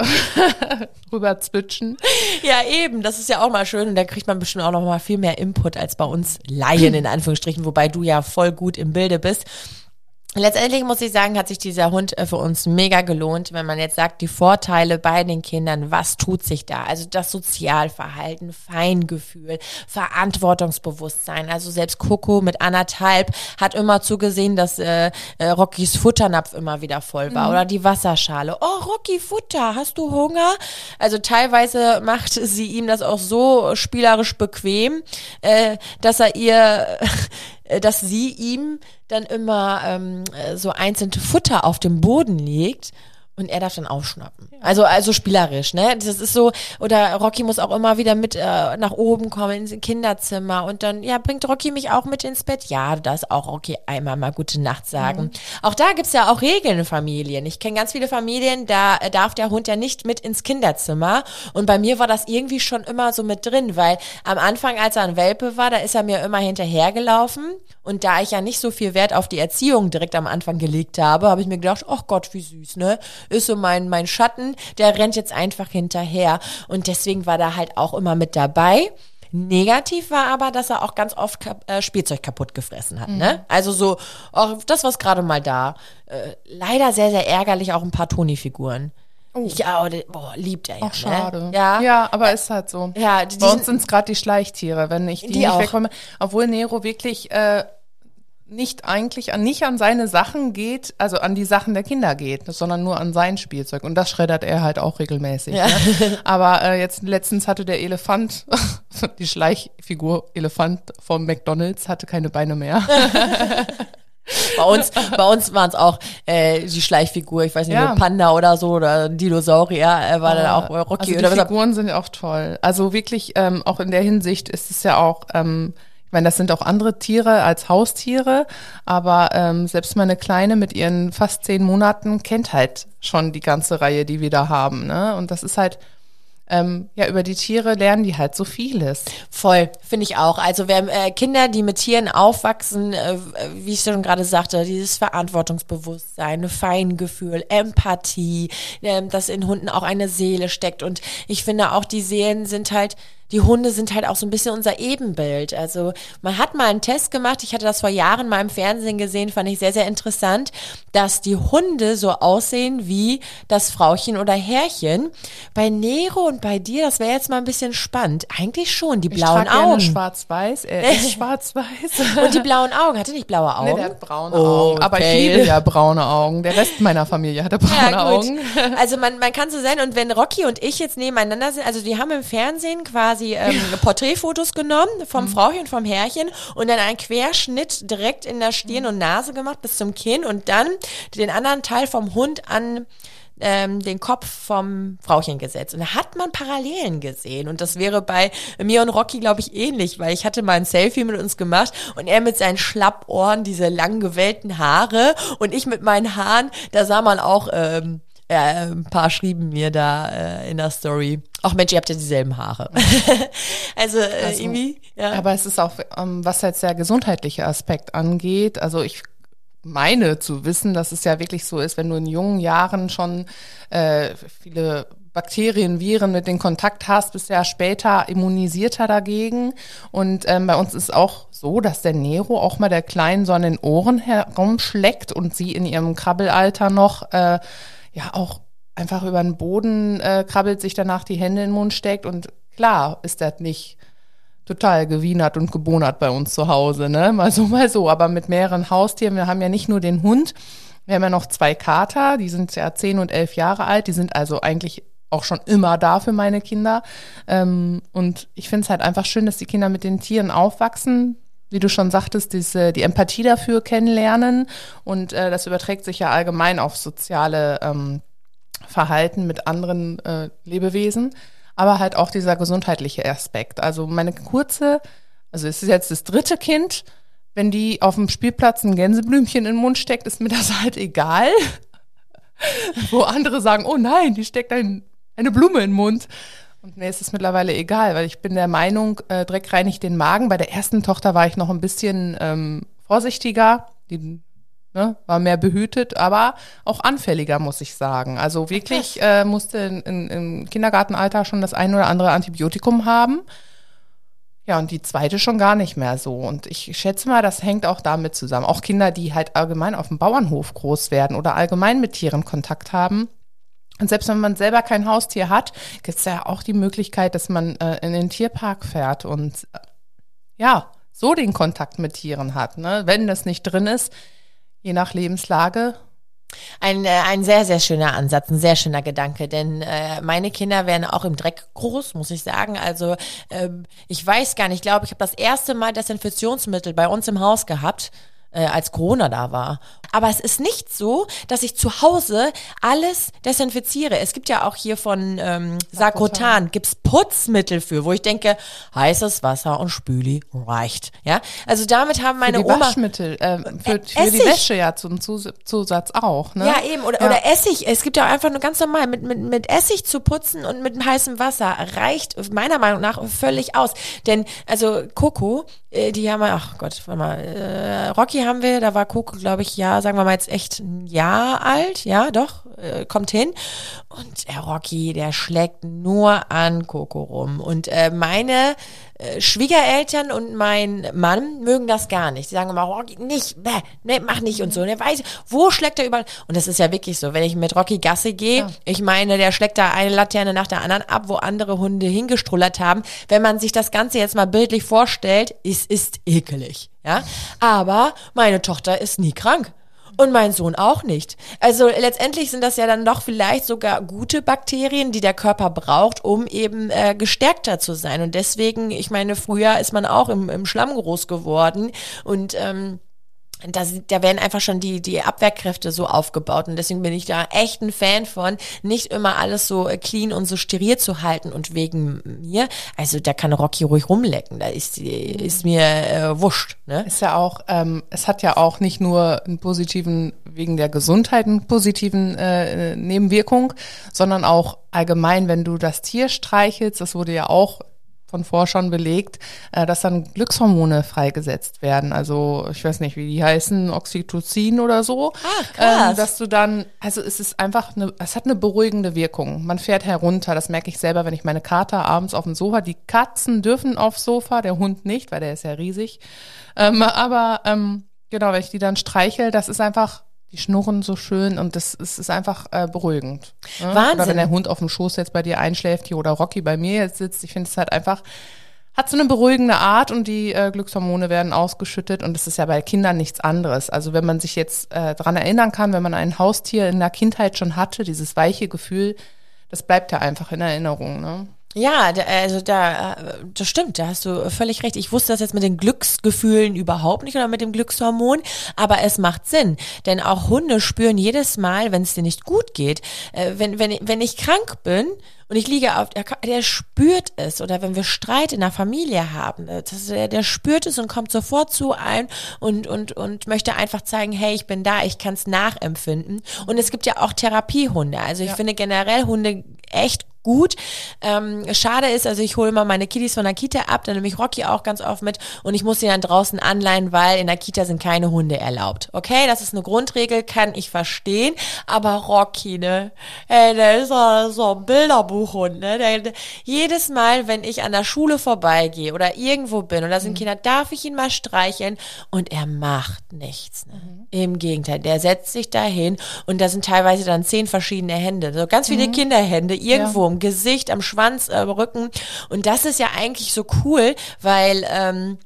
rüber zwitschen. Ja, eben, das ist ja auch mal schön und da kriegt man bestimmt auch noch mal viel mehr Input als bei uns Laien in Anführungsstrichen, wobei du ja voll gut im Bilde bist. Letztendlich muss ich sagen, hat sich dieser Hund äh, für uns mega gelohnt, wenn man jetzt sagt, die Vorteile bei den Kindern, was tut sich da? Also das Sozialverhalten, Feingefühl, Verantwortungsbewusstsein. Also selbst Coco mit anderthalb hat immer zugesehen, dass äh, äh, Rockys Futternapf immer wieder voll war oder die Wasserschale. Oh, Rocky, Futter, hast du Hunger? Also teilweise macht sie ihm das auch so spielerisch bequem, äh, dass er ihr dass sie ihm dann immer ähm, äh, so einzelne Futter auf dem Boden legt. Und er darf dann aufschnappen. Also, also spielerisch, ne? Das ist so, oder Rocky muss auch immer wieder mit äh, nach oben kommen ins Kinderzimmer und dann, ja, bringt Rocky mich auch mit ins Bett? Ja, du darfst auch Rocky einmal mal gute Nacht sagen. Mhm. Auch da gibt's ja auch Regeln in Familien. Ich kenne ganz viele Familien, da äh, darf der Hund ja nicht mit ins Kinderzimmer. Und bei mir war das irgendwie schon immer so mit drin, weil am Anfang, als er ein Welpe war, da ist er mir immer hinterhergelaufen. Und da ich ja nicht so viel Wert auf die Erziehung direkt am Anfang gelegt habe, habe ich mir gedacht, ach Gott, wie süß, ne? Ist so mein, mein Schatten, der rennt jetzt einfach hinterher. Und deswegen war da halt auch immer mit dabei. Negativ war aber, dass er auch ganz oft äh, Spielzeug kaputt gefressen hat. Ne? Mhm. Ne? Also so, auch das was gerade mal da. Äh, leider sehr, sehr ärgerlich auch ein paar Toni-Figuren. Oh. Ja, oder, boah, liebt er ja. Ach, ne? schade. Ja. ja, aber ist halt so. Ja, die, Bei uns sind es gerade die Schleichtiere, wenn ich die, die nicht auch. wegkomme. Obwohl Nero wirklich äh, nicht eigentlich an, nicht an seine Sachen geht, also an die Sachen der Kinder geht, sondern nur an sein Spielzeug. Und das schreddert er halt auch regelmäßig. Ja. Ne? Aber äh, jetzt letztens hatte der Elefant, die Schleichfigur Elefant vom McDonalds, hatte keine Beine mehr. bei uns, bei uns waren es auch äh, die Schleichfigur, ich weiß nicht, ja. Panda oder so oder Dinosaurier, äh, war dann auch äh, Rocky also oder die was. Figuren sind auch toll. Also wirklich, ähm, auch in der Hinsicht ist es ja auch ähm, ich meine, das sind auch andere Tiere als Haustiere, aber ähm, selbst meine Kleine mit ihren fast zehn Monaten kennt halt schon die ganze Reihe, die wir da haben. Ne? Und das ist halt ähm, ja, über die Tiere lernen die halt so vieles. Voll, finde ich auch. Also wer äh, Kinder, die mit Tieren aufwachsen, äh, wie ich schon gerade sagte, dieses Verantwortungsbewusstsein, Feingefühl, Empathie, äh, dass in Hunden auch eine Seele steckt. Und ich finde auch, die Seelen sind halt die Hunde sind halt auch so ein bisschen unser Ebenbild. Also man hat mal einen Test gemacht, ich hatte das vor Jahren mal im Fernsehen gesehen, fand ich sehr, sehr interessant, dass die Hunde so aussehen wie das Frauchen oder Herrchen. Bei Nero und bei dir, das wäre jetzt mal ein bisschen spannend. Eigentlich schon, die blauen ich Augen. schwarz-weiß, er ist schwarz-weiß. und die blauen Augen, hatte nicht blaue Augen? Nee, der hat braune Augen. Aber okay. ich liebe ja braune Augen. Der Rest meiner Familie hatte braune ja, Augen. Also man, man kann so sein, und wenn Rocky und ich jetzt nebeneinander sind, also die haben im Fernsehen quasi quasi ähm, Porträtfotos genommen vom mhm. Frauchen, vom Herrchen und dann einen Querschnitt direkt in der Stirn und Nase gemacht bis zum Kinn und dann den anderen Teil vom Hund an ähm, den Kopf vom Frauchen gesetzt. Und da hat man Parallelen gesehen. Und das wäre bei mir und Rocky, glaube ich, ähnlich, weil ich hatte mal ein Selfie mit uns gemacht und er mit seinen Schlappohren, diese lang gewellten Haare und ich mit meinen Haaren, da sah man auch ähm, ja, ein paar schrieben mir da äh, in der Story. Ach Mensch, ihr habt ja dieselben Haare. also, äh, also, irgendwie, ja. Aber es ist auch, ähm, was jetzt der gesundheitliche Aspekt angeht, also ich meine zu wissen, dass es ja wirklich so ist, wenn du in jungen Jahren schon äh, viele Bakterien, Viren mit den Kontakt hast, bist du ja später immunisierter dagegen. Und ähm, bei uns ist auch so, dass der Nero auch mal der Kleinen so an den Ohren herumschleckt und sie in ihrem Krabbelalter noch äh, ja auch einfach über den Boden äh, krabbelt, sich danach die Hände in den Mund steckt und klar ist das nicht total gewienert und gebonert bei uns zu Hause, ne? Mal so, mal so, aber mit mehreren Haustieren. Wir haben ja nicht nur den Hund, wir haben ja noch zwei Kater, die sind ja zehn und elf Jahre alt, die sind also eigentlich auch schon immer da für meine Kinder. Ähm, und ich finde es halt einfach schön, dass die Kinder mit den Tieren aufwachsen, wie du schon sagtest, diese, die Empathie dafür kennenlernen. Und äh, das überträgt sich ja allgemein auf soziale ähm, Verhalten mit anderen äh, Lebewesen, aber halt auch dieser gesundheitliche Aspekt. Also meine kurze, also es ist jetzt das dritte Kind, wenn die auf dem Spielplatz ein Gänseblümchen in den Mund steckt, ist mir das halt egal. Wo andere sagen, oh nein, die steckt ein, eine Blume in den Mund. Und mir ist es mittlerweile egal, weil ich bin der Meinung, äh, Dreck reinigt den Magen. Bei der ersten Tochter war ich noch ein bisschen ähm, vorsichtiger, die ne, war mehr behütet, aber auch anfälliger, muss ich sagen. Also wirklich äh, musste in, in, im Kindergartenalter schon das ein oder andere Antibiotikum haben. Ja, und die zweite schon gar nicht mehr so. Und ich schätze mal, das hängt auch damit zusammen. Auch Kinder, die halt allgemein auf dem Bauernhof groß werden oder allgemein mit Tieren Kontakt haben, und selbst wenn man selber kein Haustier hat, gibt es ja auch die Möglichkeit, dass man äh, in den Tierpark fährt und äh, ja, so den Kontakt mit Tieren hat. Ne? Wenn das nicht drin ist, je nach Lebenslage. Ein, äh, ein sehr, sehr schöner Ansatz, ein sehr schöner Gedanke, denn äh, meine Kinder werden auch im Dreck groß, muss ich sagen. Also ähm, ich weiß gar nicht, ich glaube, ich habe das erste Mal Desinfektionsmittel bei uns im Haus gehabt äh, als Corona da war. Aber es ist nicht so, dass ich zu Hause alles desinfiziere. Es gibt ja auch hier von ähm, Sakrotan, gibt's Putzmittel für, wo ich denke, heißes Wasser und Spüli reicht. Ja, also damit haben meine für die Oma Waschmittel, äh, für, für die. Wäsche ja zum Zus Zusatz auch. Ne? Ja, eben. Oder, oder Essig. Es gibt ja einfach nur ganz normal mit, mit, mit Essig zu putzen und mit heißem Wasser reicht meiner Meinung nach völlig aus. Denn, also Coco, äh, die haben wir, ach Gott, warte mal, äh, Rocky haben wir, da war Coco, glaube ich, ja, sagen wir mal jetzt echt ein Jahr alt. Ja, doch, äh, kommt hin. Und der Rocky, der schlägt nur an Coco rum. Und äh, meine äh, Schwiegereltern und mein Mann mögen das gar nicht. Sie sagen immer, Rocky, nicht, bäh, nee, mach nicht und so. Und er weiß, wo schlägt er überall? Und das ist ja wirklich so, wenn ich mit Rocky Gasse gehe, ich meine, der schlägt da eine Laterne nach der anderen ab, wo andere Hunde hingestrullert haben. Wenn man sich das Ganze jetzt mal bildlich vorstellt, es ist ekelig. Ja, aber meine Tochter ist nie krank. Und mein Sohn auch nicht. Also letztendlich sind das ja dann doch vielleicht sogar gute Bakterien, die der Körper braucht, um eben äh, gestärkter zu sein. Und deswegen, ich meine, früher ist man auch im, im Schlamm groß geworden und ähm, da, da werden einfach schon die, die Abwehrkräfte so aufgebaut und deswegen bin ich da echt ein Fan von, nicht immer alles so äh, clean und so steril zu halten und wegen mir, also da kann Rocky ruhig rumlecken, da ist, ist mir äh, wurscht. Ne? Ist ja auch, ähm, es hat ja auch nicht nur einen positiven, wegen der Gesundheit einen positiven äh, Nebenwirkung, sondern auch allgemein, wenn du das Tier streichelst, das wurde ja auch von Forschern belegt, äh, dass dann Glückshormone freigesetzt werden. Also ich weiß nicht, wie die heißen, Oxytocin oder so. Ah, krass. Ähm, dass du dann, also es ist einfach eine, es hat eine beruhigende Wirkung. Man fährt herunter, das merke ich selber, wenn ich meine Kater abends auf dem Sofa, die Katzen dürfen aufs Sofa, der Hund nicht, weil der ist ja riesig. Ähm, aber ähm, genau, wenn ich die dann streichel, das ist einfach die schnurren so schön und das ist, ist einfach äh, beruhigend. Ne? Wahnsinn. Oder wenn der Hund auf dem Schoß jetzt bei dir einschläft hier oder Rocky bei mir jetzt sitzt, ich finde es halt einfach, hat so eine beruhigende Art und die äh, Glückshormone werden ausgeschüttet und das ist ja bei Kindern nichts anderes. Also wenn man sich jetzt äh, dran erinnern kann, wenn man ein Haustier in der Kindheit schon hatte, dieses weiche Gefühl, das bleibt ja einfach in Erinnerung. Ne? Ja, da, also da, äh, das stimmt, da hast du völlig recht. Ich wusste das jetzt mit den Glücksgefühlen überhaupt nicht oder mit dem Glückshormon, aber es macht Sinn, denn auch Hunde spüren jedes Mal, wenn es dir nicht gut geht, äh, wenn wenn wenn ich krank bin und ich liege auf, der, der spürt es oder wenn wir Streit in der Familie haben, äh, das, der, der spürt es und kommt sofort zu ein und und und möchte einfach zeigen, hey, ich bin da, ich kann es nachempfinden. Und es gibt ja auch Therapiehunde. Also ich Ja. finde generell Hunde echt gut. Ähm, schade ist, also ich hole immer meine Kiddies von der Kita ab, dann nehme ich Rocky auch ganz oft mit und ich muss sie dann draußen anleihen, weil in der Kita sind keine Hunde erlaubt. Okay, das ist eine Grundregel, kann ich verstehen, aber Rocky, ne, ey, der ist so, ein Bilderbuchhund, ne, der, der, jedes Mal, wenn ich an der Schule vorbeigehe oder irgendwo bin und da sind Kinder, darf ich ihn mal streicheln und er macht nichts, ne. Im Gegenteil, der setzt sich dahin und da sind teilweise dann zehn verschiedene Hände, so ganz viele Kinderhände irgendwo im Gesicht, am Schwanz, am Rücken. Und das ist ja eigentlich so cool, weil ähm,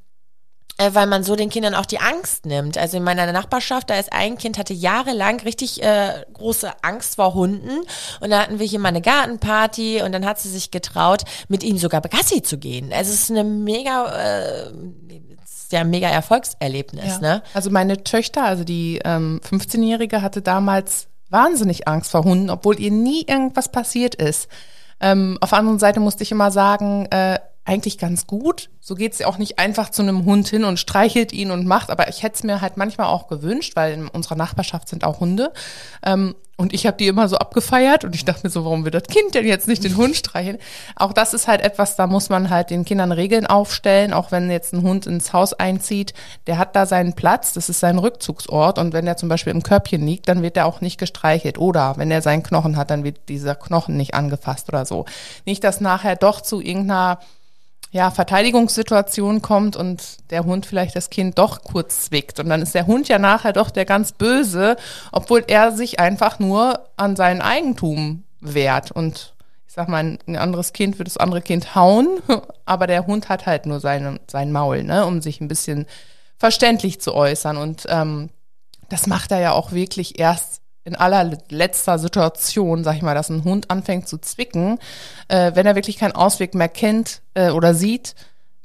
äh, weil man so den Kindern auch die Angst nimmt. Also in meiner Nachbarschaft, da ist ein Kind, hatte jahrelang richtig äh, große Angst vor Hunden. Und da hatten wir hier mal eine Gartenparty und dann hat sie sich getraut, mit ihnen sogar Gassi zu gehen. Also es ist eine mega, äh, ja ein mega Erfolgserlebnis, ne? Also meine Töchter, also die ähm, 15-Jährige hatte damals wahnsinnig Angst vor Hunden, obwohl ihr nie irgendwas passiert ist. Ähm, auf der anderen Seite musste ich immer sagen, äh, eigentlich ganz gut. So geht's ja auch nicht einfach zu einem Hund hin und streichelt ihn und macht, aber ich hätte es mir halt manchmal auch gewünscht, weil in unserer Nachbarschaft sind auch Hunde. Ähm, und ich habe die immer so abgefeiert und ich dachte mir so, warum will das Kind denn jetzt nicht den Hund streicheln? Auch das ist halt etwas, da muss man halt den Kindern Regeln aufstellen, auch wenn jetzt ein Hund ins Haus einzieht, der hat da seinen Platz, das ist sein Rückzugsort und wenn er zum Beispiel im Körbchen liegt, dann wird er auch nicht gestreichelt oder wenn er seinen Knochen hat, dann wird dieser Knochen nicht angefasst oder so. Nicht, dass nachher doch zu irgendeiner ja, Verteidigungssituation kommt und der Hund vielleicht das Kind doch kurz zwickt. Und dann ist der Hund ja nachher doch der ganz Böse, obwohl er sich einfach nur an sein Eigentum wehrt. Und ich sag mal, ein anderes Kind wird das andere Kind hauen, aber der Hund hat halt nur seine, sein Maul, ne, um sich ein bisschen verständlich zu äußern. Und ähm, das macht er ja auch wirklich erst in allerletzter Situation, sag ich mal, dass ein Hund anfängt zu zwicken, äh, wenn er wirklich keinen Ausweg mehr kennt äh, oder sieht,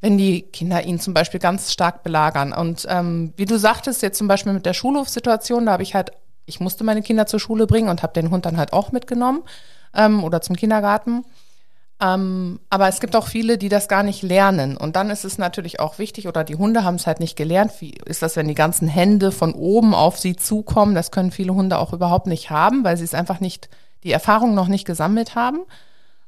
wenn die Kinder ihn zum Beispiel ganz stark belagern. Und ähm, wie du sagtest, jetzt zum Beispiel mit der Schulhofsituation, da habe ich halt, ich musste meine Kinder zur Schule bringen und habe den Hund dann halt auch mitgenommen ähm, oder zum Kindergarten. Ähm, aber es gibt auch viele, die das gar nicht lernen. Und dann ist es natürlich auch wichtig, oder die Hunde haben es halt nicht gelernt. Wie ist das, wenn die ganzen Hände von oben auf sie zukommen? Das können viele Hunde auch überhaupt nicht haben, weil sie es einfach nicht, die Erfahrung noch nicht gesammelt haben.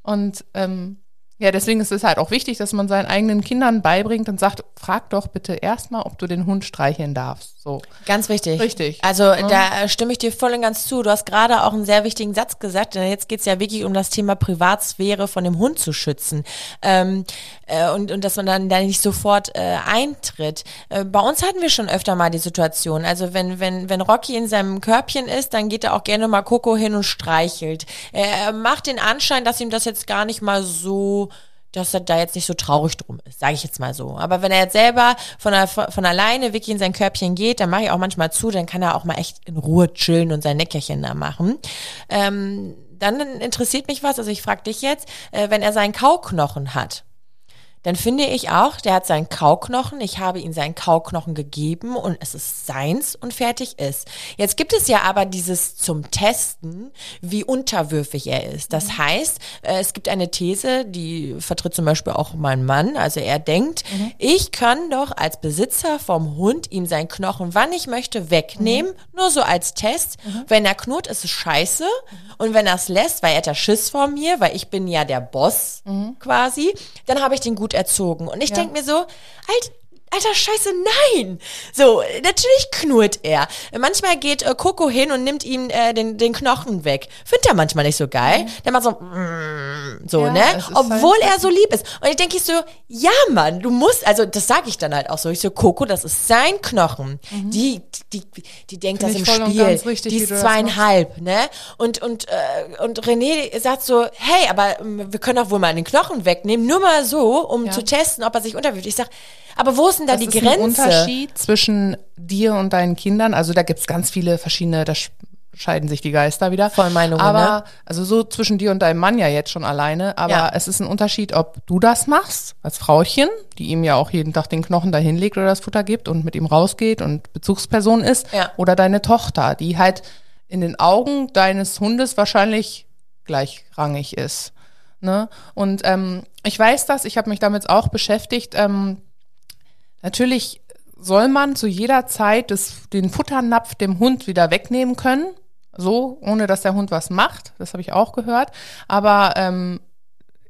Und ähm, ja, deswegen ist es halt auch wichtig, dass man seinen eigenen Kindern beibringt und sagt, frag doch bitte erstmal, ob du den Hund streicheln darfst. So. Ganz wichtig. Richtig. Also ja. da stimme ich dir voll und ganz zu. Du hast gerade auch einen sehr wichtigen Satz gesagt. Denn jetzt geht's ja wirklich um das Thema Privatsphäre von dem Hund zu schützen. Ähm, äh, und, und dass man dann da nicht sofort äh, eintritt. Äh, bei uns hatten wir schon öfter mal die Situation. Also wenn, wenn, wenn Rocky in seinem Körbchen ist, dann geht er auch gerne mal Coco hin und streichelt. Er macht den Anschein, dass ihm das jetzt gar nicht mal so dass er da jetzt nicht so traurig drum ist, sage ich jetzt mal so. Aber wenn er jetzt selber von, der, von alleine wirklich in sein Körbchen geht, dann mache ich auch manchmal zu, dann kann er auch mal echt in Ruhe chillen und sein Neckerchen da machen. Ähm, dann interessiert mich was, also ich frage dich jetzt, äh, wenn er seinen Kauknochen hat, dann finde ich auch, der hat seinen Kauknochen, ich habe ihm seinen Kauknochen gegeben und es ist seins und fertig ist. Jetzt gibt es ja aber dieses zum Testen, wie unterwürfig er ist. Das mhm. heißt, äh, es gibt eine These, die vertritt zum Beispiel auch mein Mann, also er denkt, mhm. ich kann doch als Besitzer vom Hund ihm seinen Knochen, wann ich möchte, wegnehmen, mhm. nur so als Test. Mhm. Wenn er knurrt, ist es scheiße und wenn er es lässt, weil er hat ja Schiss vor mir, weil ich bin ja der Boss mhm. quasi, dann habe ich den gut erzogen. Und ich ja. denke mir so, alt, Alter, scheiße, nein! So, natürlich knurrt er. Manchmal geht äh, Coco hin und nimmt ihm äh, den, den Knochen weg. Findet er manchmal nicht so geil. Mhm. Der macht so, mm, so, ja, ne? Obwohl halt er so lieb ist. Und ich denke ich so, ja, Mann, du musst, also das sage ich dann halt auch so. Ich so, Coco, das ist sein Knochen. Mhm. Die, die, die denkt Find das im Spiel. Richtig, die ist zweieinhalb, ne? Und, und, äh, und René sagt so, hey, aber ähm, wir können doch wohl mal den Knochen wegnehmen, nur mal so, um ja. zu testen, ob er sich unterwirft. Ich sag, aber wo ist denn da das die ist Grenze? Ein Unterschied zwischen dir und deinen Kindern. Also da gibt's ganz viele verschiedene, da scheiden sich die Geister wieder. Voll Meinungen, aber ne? also so zwischen dir und deinem Mann ja jetzt schon alleine, aber ja. es ist ein Unterschied, ob du das machst als Frauchen, die ihm ja auch jeden Tag den Knochen dahin legt oder das Futter gibt und mit ihm rausgeht und Bezugsperson ist, ja. oder deine Tochter, die halt in den Augen deines Hundes wahrscheinlich gleichrangig ist. Ne? Und ähm, ich weiß das, ich habe mich damit auch beschäftigt. Ähm, Natürlich soll man zu jeder Zeit das, den Futternapf dem Hund wieder wegnehmen können, so, ohne dass der Hund was macht. Das habe ich auch gehört. Aber ähm,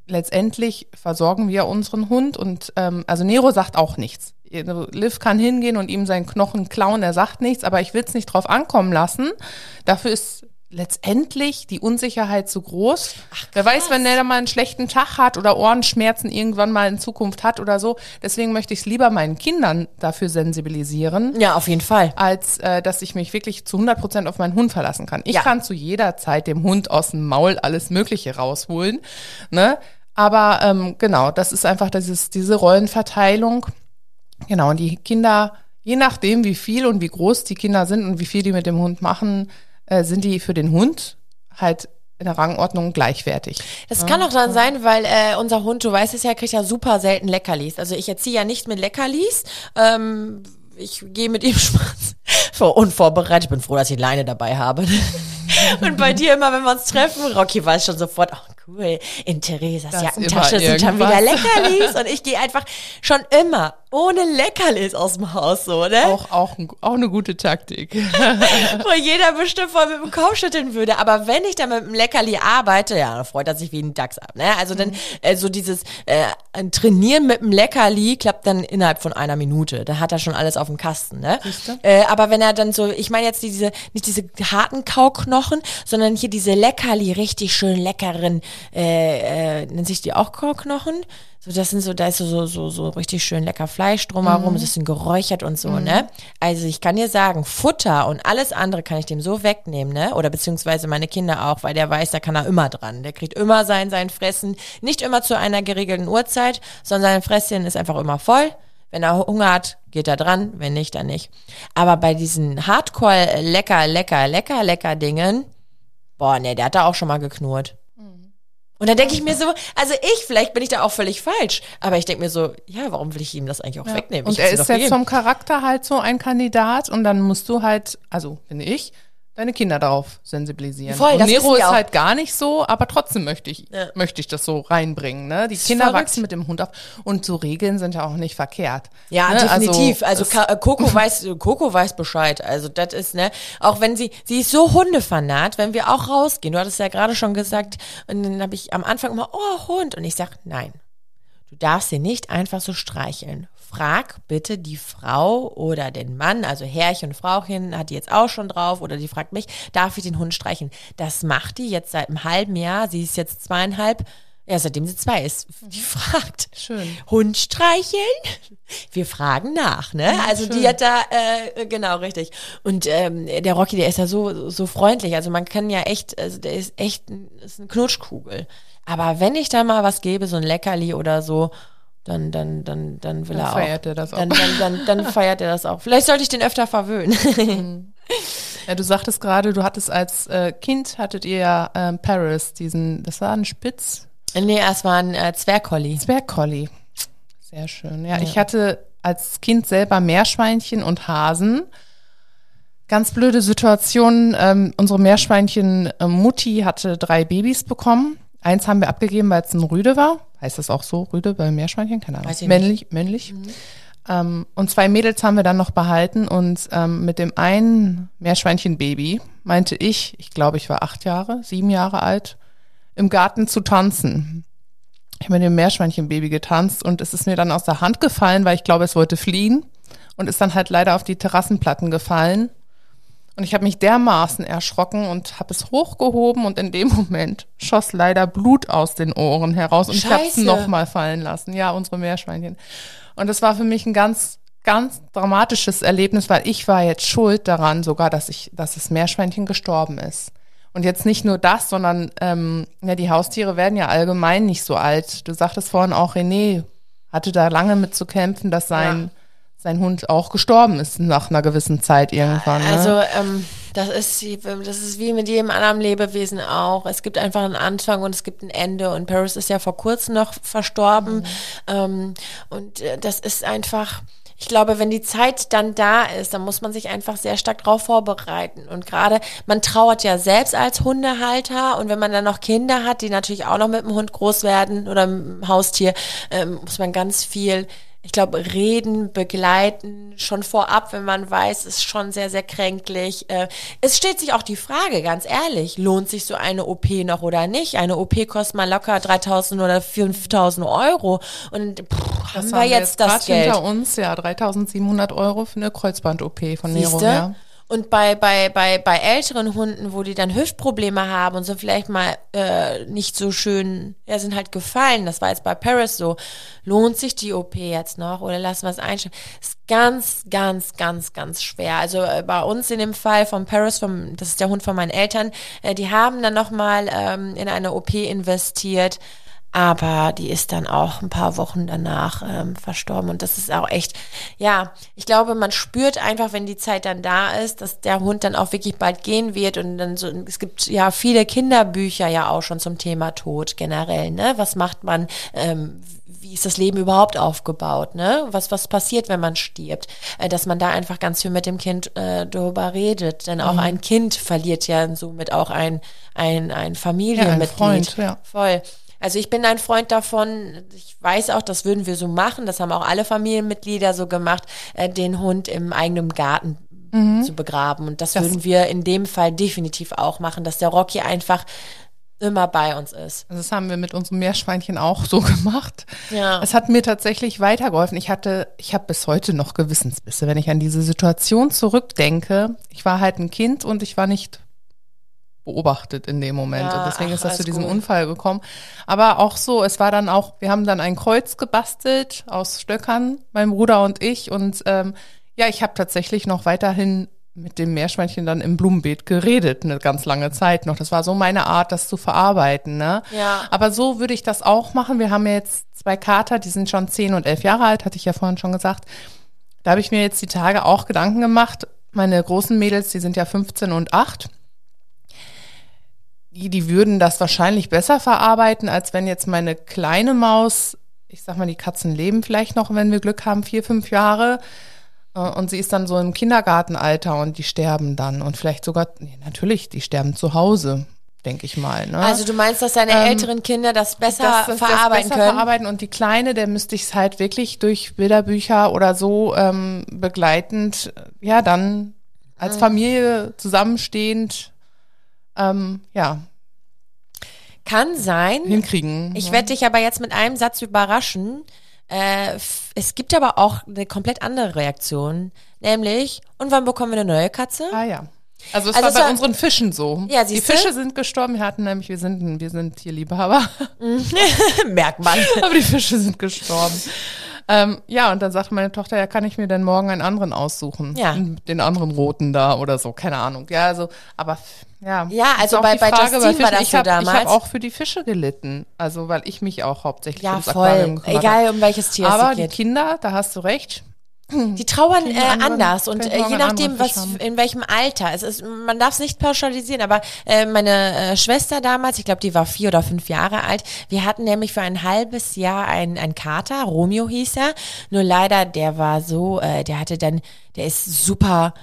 letztendlich versorgen wir unseren Hund und ähm, also Nero sagt auch nichts. Liv kann hingehen und ihm seinen Knochen klauen, er sagt nichts, aber ich will es nicht drauf ankommen lassen. Dafür ist letztendlich die Unsicherheit zu groß. Ach, Wer weiß, wenn der mal einen schlechten Tag hat oder Ohrenschmerzen irgendwann mal in Zukunft hat oder so. Deswegen möchte ich es lieber meinen Kindern dafür sensibilisieren. Ja, auf jeden Fall. Als äh, dass ich mich wirklich zu 100 Prozent auf meinen Hund verlassen kann. Ich ja. kann zu jeder Zeit dem Hund aus dem Maul alles Mögliche rausholen. Ne? Aber ähm, genau, das ist einfach dieses, diese Rollenverteilung. Genau, und die Kinder, je nachdem, wie viel und wie groß die Kinder sind und wie viel die mit dem Hund machen, äh, sind die für den Hund halt in der Rangordnung gleichwertig. Das kann auch dann sein, weil äh, unser Hund, du weißt es ja, kriegt ja super selten Leckerlis. Also ich erziehe ja nicht mit Leckerlis. Ähm, ich gehe mit ihm Spaß. Unvorbereitet. Ich bin froh, dass ich Leine dabei habe. Und bei dir immer, wenn wir uns treffen, Rocky weiß schon sofort, oh cool, in Theresas das Jackentasche sind schon wieder Leckerlis. Und ich gehe einfach schon immer ohne Leckerlis aus dem Haus, so, ne? Auch, auch, auch eine gute Taktik. Wo jeder bestimmt voll mit dem Kopf schütteln würde. Aber wenn ich dann mit dem Leckerli arbeite, ja, dann freut er sich wie ein Dachs ab, ne? Also dann, mhm. äh, so dieses äh, Trainieren mit dem Leckerli klappt dann innerhalb von einer Minute. Da hat er schon alles auf dem Kasten, ne? Äh, aber wenn er dann so, ich meine jetzt diese, nicht diese harten Kauknochen, sondern hier diese Leckerli, richtig schön leckeren, äh, äh, nennt sich die auch Kauknochen? So, das sind so, da ist so, so, so richtig schön lecker Fleisch drumherum, mhm. es ist geräuchert und so, mhm. ne? Also ich kann dir sagen, Futter und alles andere kann ich dem so wegnehmen, ne? Oder beziehungsweise meine Kinder auch, weil der weiß, da kann er immer dran. Der kriegt immer sein, sein Fressen, nicht immer zu einer geregelten Uhrzeit, sondern sein Fresschen ist einfach immer voll. Wenn er Hunger hat, geht er dran, wenn nicht, dann nicht. Aber bei diesen Hardcore lecker, lecker, lecker, lecker Dingen, boah, ne, der hat da auch schon mal geknurrt. Und dann denke ich mir so, also ich, vielleicht bin ich da auch völlig falsch, aber ich denke mir so, ja, warum will ich ihm das eigentlich auch wegnehmen? Und Ich er ist jetzt gegeben. vom Charakter halt so ein Kandidat und dann musst du halt, also finde ich, deine Kinder darauf sensibilisieren. Voll, und Nero ist auch. halt gar nicht so, aber trotzdem möchte ich, Ja. möchte ich das so reinbringen. Ne? Die Kinder verrückt. wachsen mit dem Hund auf und so Regeln sind ja auch nicht verkehrt. Ja, ne? definitiv. Also, es- Ka- äh, Coco weiß, Coco weiß Bescheid. Also das ist ne, auch wenn sie, sie ist so Hundefanat, wenn wir auch rausgehen. Du hattest ja gerade schon gesagt, und dann habe ich am Anfang immer, oh Hund, und ich sag, nein, du darfst sie nicht einfach so streicheln. Frag bitte die Frau oder den Mann, also Herrchen und Frauchen, hat die jetzt auch schon drauf, oder die fragt mich, darf ich den Hund streicheln? Das macht die jetzt seit einem halben Jahr. Sie ist jetzt zweieinhalb. Ja, seitdem sie zwei ist. Die fragt. Schön. Hund streicheln? Wir fragen nach, ne? Also die schön. hat da, äh, genau, richtig. Und ähm, der Rocky, der ist ja so, so freundlich. Also man kann ja echt, also der ist echt ist eine Knutschkugel. Aber wenn ich da mal was gebe, so ein Leckerli oder so, dann, dann, dann, dann will Dann er auch. feiert er das auch. Dann, dann, dann, dann feiert er das auch. Vielleicht sollte ich den öfter verwöhnen. Ja, du sagtest gerade, du hattest als äh, Kind, hattet ihr ja ähm, Paris, diesen, das war ein Spitz, nee, es war ein äh, Zwergkolli. Zwergkolli. Sehr schön. Ja, ich hatte als Kind selber Meerschweinchen und Hasen. Ganz blöde Situation. Ähm, unsere Meerschweinchen äh, Mutti hatte drei Babys bekommen. Eins haben wir abgegeben, weil es ein Rüde war. Heißt das auch so, Rüde bei Meerschweinchen? Keine Ahnung. Weiß ich nicht. männlich, männlich. Ähm, und zwei Mädels haben wir dann noch behalten. Und ähm, mit dem einen Meerschweinchen-Baby meinte ich, ich glaube, ich war acht Jahre, sieben Jahre alt, im Garten zu tanzen. Ich habe mit dem Meerschweinchen-Baby getanzt und es ist mir dann aus der Hand gefallen, weil ich glaube, es wollte fliehen und ist dann halt leider auf die Terrassenplatten gefallen. Und ich habe mich dermaßen erschrocken und habe es hochgehoben und in dem Moment schoss leider Blut aus den Ohren heraus und ich habe es Scheiße. nochmal fallen lassen. Ja, unsere Meerschweinchen. Und das war für mich ein ganz, ganz dramatisches Erlebnis, weil ich war jetzt schuld daran sogar, dass ich, dass das Meerschweinchen gestorben ist. Und jetzt nicht nur das, sondern ähm, ja, die Haustiere werden ja allgemein nicht so alt. Du sagtest vorhin auch, René hatte da lange mit zu kämpfen, dass sein, sein Hund auch gestorben ist nach einer gewissen Zeit irgendwann. Ne? Also ähm, das ist wie- das ist wie mit jedem anderen Lebewesen auch. Es gibt einfach einen Anfang und es gibt ein Ende. Und Paris ist ja vor kurzem noch verstorben. Ähm, und äh, das ist einfach. Ich glaube, wenn die Zeit dann da ist, dann muss man sich einfach sehr stark darauf vorbereiten. Und gerade, man trauert ja selbst als Hundehalter und wenn man dann noch Kinder hat, die natürlich auch noch mit dem Hund groß werden oder mit dem Haustier, ähm, muss man ganz viel ich glaube, reden, begleiten, schon vorab, wenn man weiß, ist schon sehr, sehr kränklich. Äh, es stellt sich auch die Frage, ganz ehrlich, lohnt sich so eine OP noch oder nicht? Eine OP kostet mal locker 3000 oder 5000 Euro. Und pff, haben wir jetzt das Geld? hinter uns, ja, 3700 Euro für eine Kreuzband-OP von Nero, Siehste? ja. Und bei, bei, bei, bei älteren Hunden, wo die dann Hüftprobleme haben und sind vielleicht mal äh, nicht so schön, ja, sind halt gefallen, das war jetzt bei Paris so, lohnt sich die OP jetzt noch oder lassen wir es einstellen? Ist ganz, ganz, ganz, ganz schwer. Also äh, bei uns in dem Fall von Paris, vom, das ist der Hund von meinen Eltern, äh, die haben dann nochmal ähm, in eine OP investiert. Aber die ist dann auch ein paar Wochen danach ähm, verstorben. Und das ist auch echt, ja, ich glaube, man spürt einfach, wenn die Zeit dann da ist, dass der Hund dann auch wirklich bald gehen wird. Und dann so, es gibt ja viele Kinderbücher ja auch schon zum Thema Tod generell, ne? Was macht man, ähm, wie ist das Leben überhaupt aufgebaut, ne? Was, was passiert, wenn man stirbt? Äh, dass man da einfach ganz viel mit dem Kind äh, darüber redet. Denn auch ein Kind verliert ja somit auch ein, ein, ein Familienmitglied. Freund, ja. Voll. Also ich bin ein Freund davon, ich weiß auch, das würden wir so machen, das haben auch alle Familienmitglieder so gemacht, äh, den Hund im eigenen Garten zu begraben. Und das, Das- würden wir in dem Fall definitiv auch machen, dass der Rocky einfach immer bei uns ist. Also Das haben wir mit unserem Meerschweinchen auch so gemacht. Ja. Es hat mir tatsächlich weitergeholfen. Ich hatte, ich habe bis heute noch Gewissensbisse, wenn ich an diese Situation zurückdenke. Ich war halt ein Kind und ich war nicht beobachtet in dem Moment. Ja, und deswegen ach, ist das zu diesem gut. Unfall gekommen. Aber auch so, es war dann auch, wir haben dann ein Kreuz gebastelt aus Stöckern, mein Bruder und ich. Und ähm, ja, ich habe tatsächlich noch weiterhin mit dem Meerschweinchen dann im Blumenbeet geredet, eine ganz lange Zeit noch. Das war so meine Art, das zu verarbeiten. Ne? Ja. Aber so würde ich das auch machen. Wir haben jetzt zwei Kater, die sind schon zehn und elf Jahre alt, hatte ich ja vorhin schon gesagt. Da habe ich mir jetzt die Tage auch Gedanken gemacht. Meine großen Mädels, die sind ja 15 und 8. die, die würden das wahrscheinlich besser verarbeiten, als wenn jetzt meine kleine Maus, ich sag mal, die Katzen leben vielleicht noch, wenn wir Glück haben, vier, fünf Jahre. Äh, Und sie ist dann so im Kindergartenalter und die sterben dann. Und vielleicht sogar, nee, natürlich, die sterben zu Hause, denke ich mal. Ne? Also du meinst, dass deine Ähm, älteren Kinder das besser das- das verarbeiten besser können? verarbeiten und die Kleine, der müsste ich es halt wirklich durch Bilderbücher oder so ähm, begleitend, äh, ja, dann als Familie zusammenstehend, ähm, ja, Kann sein. hinkriegen. Ich ne? werde dich aber jetzt mit einem Satz überraschen. Äh, es gibt aber auch eine komplett andere Reaktion, nämlich, und wann bekommen wir eine neue Katze? Ah ja. Also es Also war es bei war- unseren Fischen so. Ja, die? Fische sind gestorben. Wir hatten nämlich, wir sind, wir sind Tierliebhaber, Merkt man. aber die Fische sind gestorben. Ähm, ja, und dann sagte meine Tochter, ja, kann ich mir denn morgen einen anderen aussuchen? Ja. Den anderen roten da oder so, keine Ahnung. Ja, also, aber ja. Ja, also auch bei- bei Frage Justine Fischen. war das ich so hab, Ich damals. habe auch für die Fische gelitten. Also, weil ich mich auch hauptsächlich Ja, ums Aquarium voll. gekümmert Egal, um welches Tier es Aber sich die geht. Kinder, da hast du recht. Die trauern äh, anders und äh, je nachdem, was haben. in welchem Alter. Es ist, man darf es nicht pauschalisieren, aber äh, meine äh, Schwester damals, ich glaube, die war vier oder fünf Jahre alt. Wir hatten nämlich für ein halbes Jahr einen, einen Kater, Romeo hieß er. Nur leider, der war so, äh, der hatte dann, der ist super.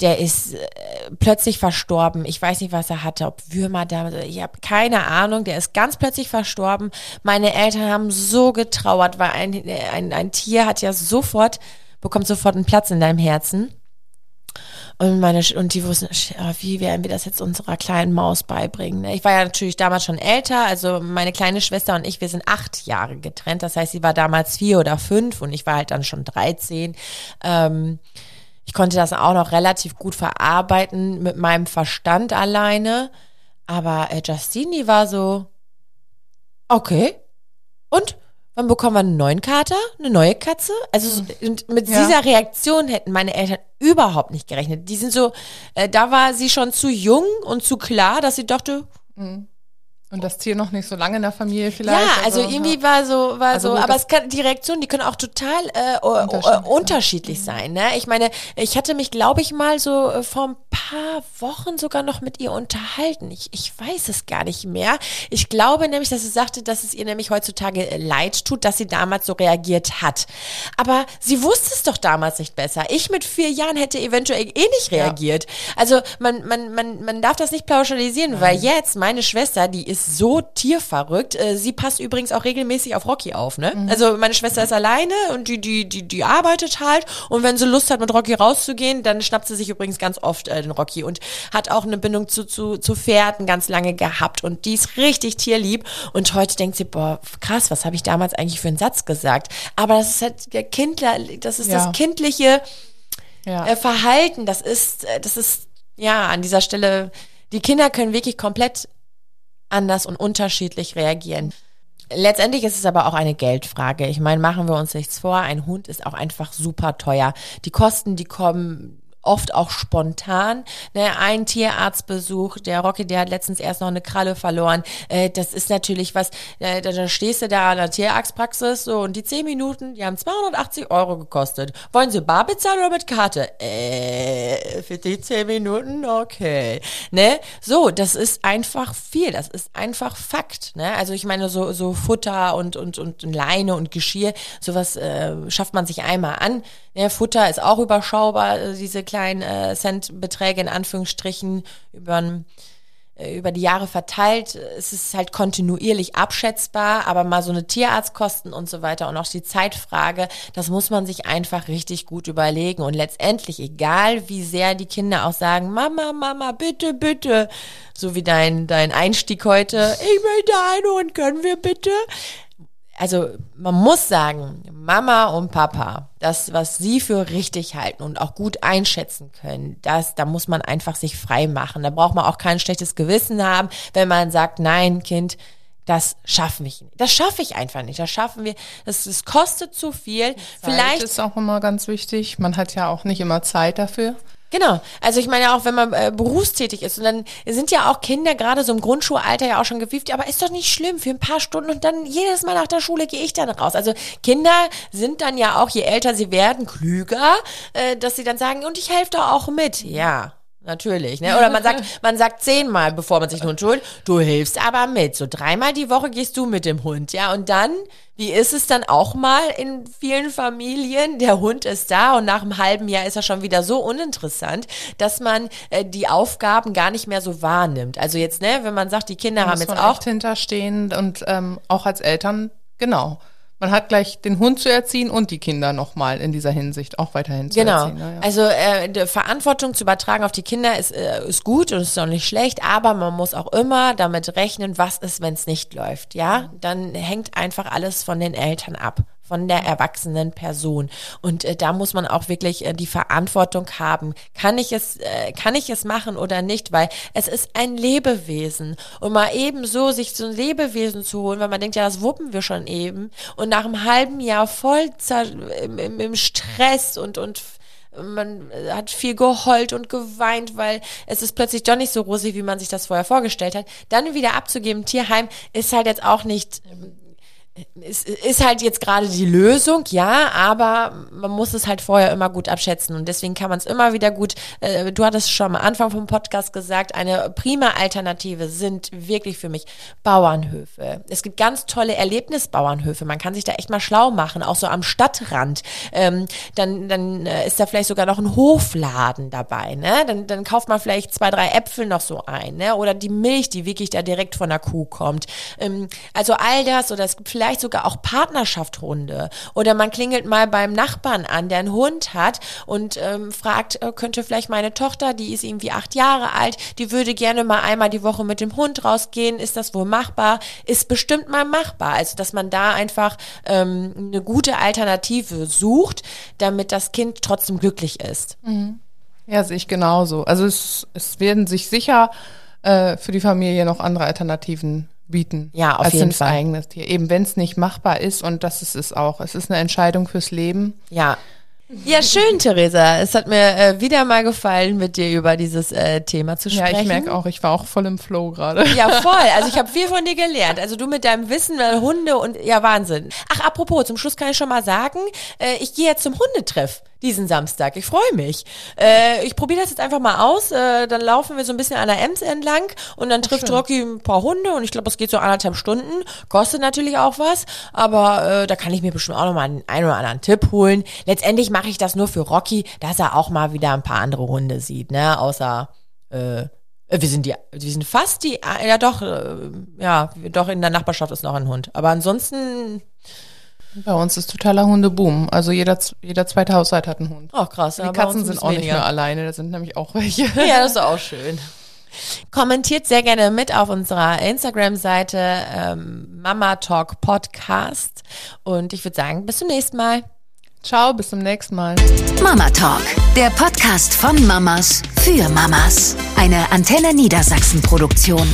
Der ist äh, plötzlich verstorben. Ich weiß nicht, was er hatte, ob Würmer da. Ich habe keine Ahnung. Der ist ganz plötzlich verstorben. Meine Eltern haben so getrauert, weil ein, ein, ein Tier hat ja sofort bekommt sofort einen Platz in deinem Herzen. Und meine und die wussten, wie werden wir das jetzt unserer kleinen Maus beibringen? ne? Ich war ja natürlich damals schon älter, also meine kleine Schwester und ich, wir sind acht Jahre getrennt. Das heißt, sie war damals vier oder fünf und ich war halt dann schon 13. Ähm, ich konnte das auch noch relativ gut verarbeiten mit meinem Verstand alleine. Aber äh, Justine, die war so, okay. Und? Wann bekommen wir einen neuen Kater? Eine neue Katze? Also so- und mit Ja. dieser Reaktion hätten meine Eltern überhaupt nicht gerechnet. Die sind so, äh, da war sie schon zu jung und zu klar, dass sie dachte, Und das Tier noch nicht so lange in der Familie vielleicht. ja, also irgendwie war so, war Also so, gut, aber es kann, die Reaktionen, die können auch total äh, Unterschiedlich o- sein. unterschiedlich sein. Ne? Ich meine, ich hatte mich, glaube ich, mal so äh, vor ein paar Wochen sogar noch mit ihr unterhalten. Ich, ich weiß es gar nicht mehr. Ich glaube nämlich, dass sie sagte, dass es ihr nämlich heutzutage äh, leid tut, dass sie damals so reagiert hat. Aber sie wusste es doch damals nicht besser. Ich mit vier Jahren hätte eventuell eh nicht Ja. reagiert. Also man, man, man, man darf das nicht pauschalisieren, weil jetzt meine Schwester, die ist so tierverrückt. Äh, sie passt übrigens auch regelmäßig auf Rocky auf, ne? Also meine Schwester ist alleine und die, die, die, die arbeitet halt. Und wenn sie Lust hat, mit Rocky rauszugehen, dann schnappt sie sich übrigens ganz oft äh, den Rocky und hat auch eine Bindung zu, zu, zu Pferden ganz lange gehabt. Und die ist richtig tierlieb. Und heute denkt sie, boah, krass, was habe ich damals eigentlich für einen Satz gesagt? Aber das ist halt der Kindler, das ist Ja. das kindliche ja. äh, Verhalten, das ist, äh, das ist, ja, an dieser Stelle, die Kinder können wirklich komplett anders und unterschiedlich reagieren. Letztendlich ist es aber auch eine Geldfrage. Ich meine, machen wir uns nichts vor, ein Hund ist auch einfach super teuer. Die Kosten, die kommen oft auch spontan. Ne, ein Tierarztbesuch, der Rocky, der hat letztens erst noch eine Kralle verloren. Äh, das ist natürlich was, äh, da, da stehst du da an der Tierarztpraxis so und die zehn Minuten, die haben 280 Euro gekostet. Wollen Sie bar bezahlen oder mit Karte? Äh, für die zehn Minuten? Okay. Ne? So, das ist einfach viel. Das ist einfach Fakt. Ne? Also ich meine, so, so Futter und, und, und Leine und Geschirr, sowas äh, schafft man sich einmal an. Ne? Futter ist auch überschaubar, äh, diese kleinen äh, Centbeträge in Anführungsstrichen über äh, über die Jahre verteilt. Es ist halt kontinuierlich abschätzbar, aber mal so eine Tierarztkosten und so weiter und auch die Zeitfrage, das muss man sich einfach richtig gut überlegen. Und letztendlich, egal wie sehr die Kinder auch sagen, Mama, Mama, bitte, bitte, so wie dein, dein Einstieg heute, ich möchte einen Hund, können wir bitte? Also man muss sagen, Mama und Papa, das, was sie für richtig halten und auch gut einschätzen können, das, da muss man einfach sich frei machen. Da braucht man auch kein schlechtes Gewissen haben, wenn man sagt, nein, Kind, das schaffen wir nicht. Das schaffe ich einfach nicht. Das schaffen wir. Das, das kostet zu viel. Zeit Vielleicht ist auch immer ganz wichtig. Man hat ja auch nicht immer Zeit dafür. Genau. Also ich meine auch, wenn man äh, berufstätig ist und dann sind ja auch Kinder gerade so im Grundschulalter ja auch schon gewieft, aber ist doch nicht schlimm für ein paar Stunden und dann jedes Mal nach der Schule gehe ich dann raus. Also Kinder sind dann ja auch, je älter sie werden, klüger, äh, dass sie dann sagen, und ich helfe da auch mit. Ja. Natürlich. Ne? Oder man sagt, man sagt zehnmal, bevor man sich einen Hund holt, du hilfst aber mit. So dreimal die Woche gehst du mit dem Hund, ja. Und dann, wie ist es dann auch mal in vielen Familien? Der Hund ist da und nach einem halben Jahr ist er schon wieder so uninteressant, dass man äh, die Aufgaben gar nicht mehr so wahrnimmt. Also jetzt, ne, wenn man sagt, die Kinder Da haben jetzt auch hinterstehen und ähm, auch als Eltern, genau. Man hat gleich den Hund zu erziehen und die Kinder nochmal in dieser Hinsicht auch weiterhin zu Genau. erziehen. ne, ja. Also äh, die Verantwortung zu übertragen auf die Kinder ist, äh, ist gut und ist auch nicht schlecht, aber man muss auch immer damit rechnen, was ist, wenn es nicht läuft. Ja, dann hängt einfach alles von den Eltern ab von der erwachsenen Person und äh, da muss man auch wirklich äh, die Verantwortung haben. Kann ich es, äh, kann ich es machen oder nicht? Weil es ist ein Lebewesen und mal eben so sich so ein Lebewesen zu holen, weil man denkt, ja, das wuppen wir schon eben und nach einem halben Jahr voll im, im, im Stress und und man hat viel geheult und geweint, weil es ist plötzlich doch nicht so rosig, wie man sich das vorher vorgestellt hat. Dann wieder abzugeben, Tierheim, ist halt jetzt auch nicht, ist, ist halt jetzt gerade die Lösung, ja, aber man muss es halt vorher immer gut abschätzen und deswegen kann man es immer wieder gut, äh, du hattest schon am Anfang vom Podcast gesagt, eine prima Alternative sind wirklich für mich Bauernhöfe. Es gibt ganz tolle Erlebnisbauernhöfe, man kann sich da echt mal schlau machen, auch so am Stadtrand. Ähm, dann dann äh, ist da vielleicht sogar noch ein Hofladen dabei, ne? Dann, dann kauft man vielleicht zwei, drei Äpfel noch so ein, ne? Oder die Milch, die wirklich da direkt von der Kuh kommt. Ähm, also all das oder es gibt vielleicht sogar auch Partnerschaftshunde. Oder man klingelt mal beim Nachbarn an, der einen Hund hat und ähm, fragt, äh, könnte vielleicht meine Tochter, die ist irgendwie acht Jahre alt, die würde gerne mal einmal die Woche mit dem Hund rausgehen. Ist das wohl machbar? Ist bestimmt mal machbar. Also, dass man da einfach ähm, eine gute Alternative sucht, damit das Kind trotzdem glücklich ist. Ja, sehe ich genauso. Also es, es werden sich sicher äh, für die Familie noch andere Alternativen bieten. Ja, auf als jeden Fall. eigenes Tier. Eben wenn es nicht machbar ist und das ist es auch. Es ist eine Entscheidung fürs Leben. Ja. Ja, schön, Theresa. Es hat mir äh, wieder mal gefallen, mit dir über dieses äh, Thema zu Ja, sprechen. ich merke auch, ich war auch voll im Flow gerade. Ja, voll. Also ich habe viel von dir gelernt. Also du mit deinem Wissen, äh, Hunde und ja, Wahnsinn. Ach, apropos, zum Schluss kann ich schon mal sagen, äh, ich gehe jetzt zum Hundetreff diesen Samstag. Ich freue mich. Äh, ich probiere das jetzt einfach mal aus. Äh, dann laufen wir so ein bisschen an der Ems entlang und dann trifft Rocky ein paar Hunde und ich glaube, es geht so anderthalb Stunden. Kostet natürlich auch was, aber äh, da kann ich mir bestimmt auch noch mal einen, einen oder anderen Tipp holen. Letztendlich mache ich das nur für Rocky, dass er auch mal wieder ein paar andere Hunde sieht, ne? Außer äh, wir sind die, wir sind fast die, ja doch, äh, ja, doch in der Nachbarschaft ist noch ein Hund. Aber ansonsten, Bei uns ist totaler Hundeboom. Also jeder, jeder zweite Haushalt hat einen Hund. oh krass. Die ja, Katzen sind auch nicht weniger. mehr alleine, da sind nämlich auch welche. Ja, das ist auch schön. Kommentiert sehr gerne mit auf unserer Instagram-Seite ähm, Mama Talk Podcast. Und ich würde sagen, bis zum nächsten Mal. Ciao, bis zum nächsten Mal. Mama Talk, der Podcast von Mamas für Mamas. Eine Antenne Niedersachsen Produktion.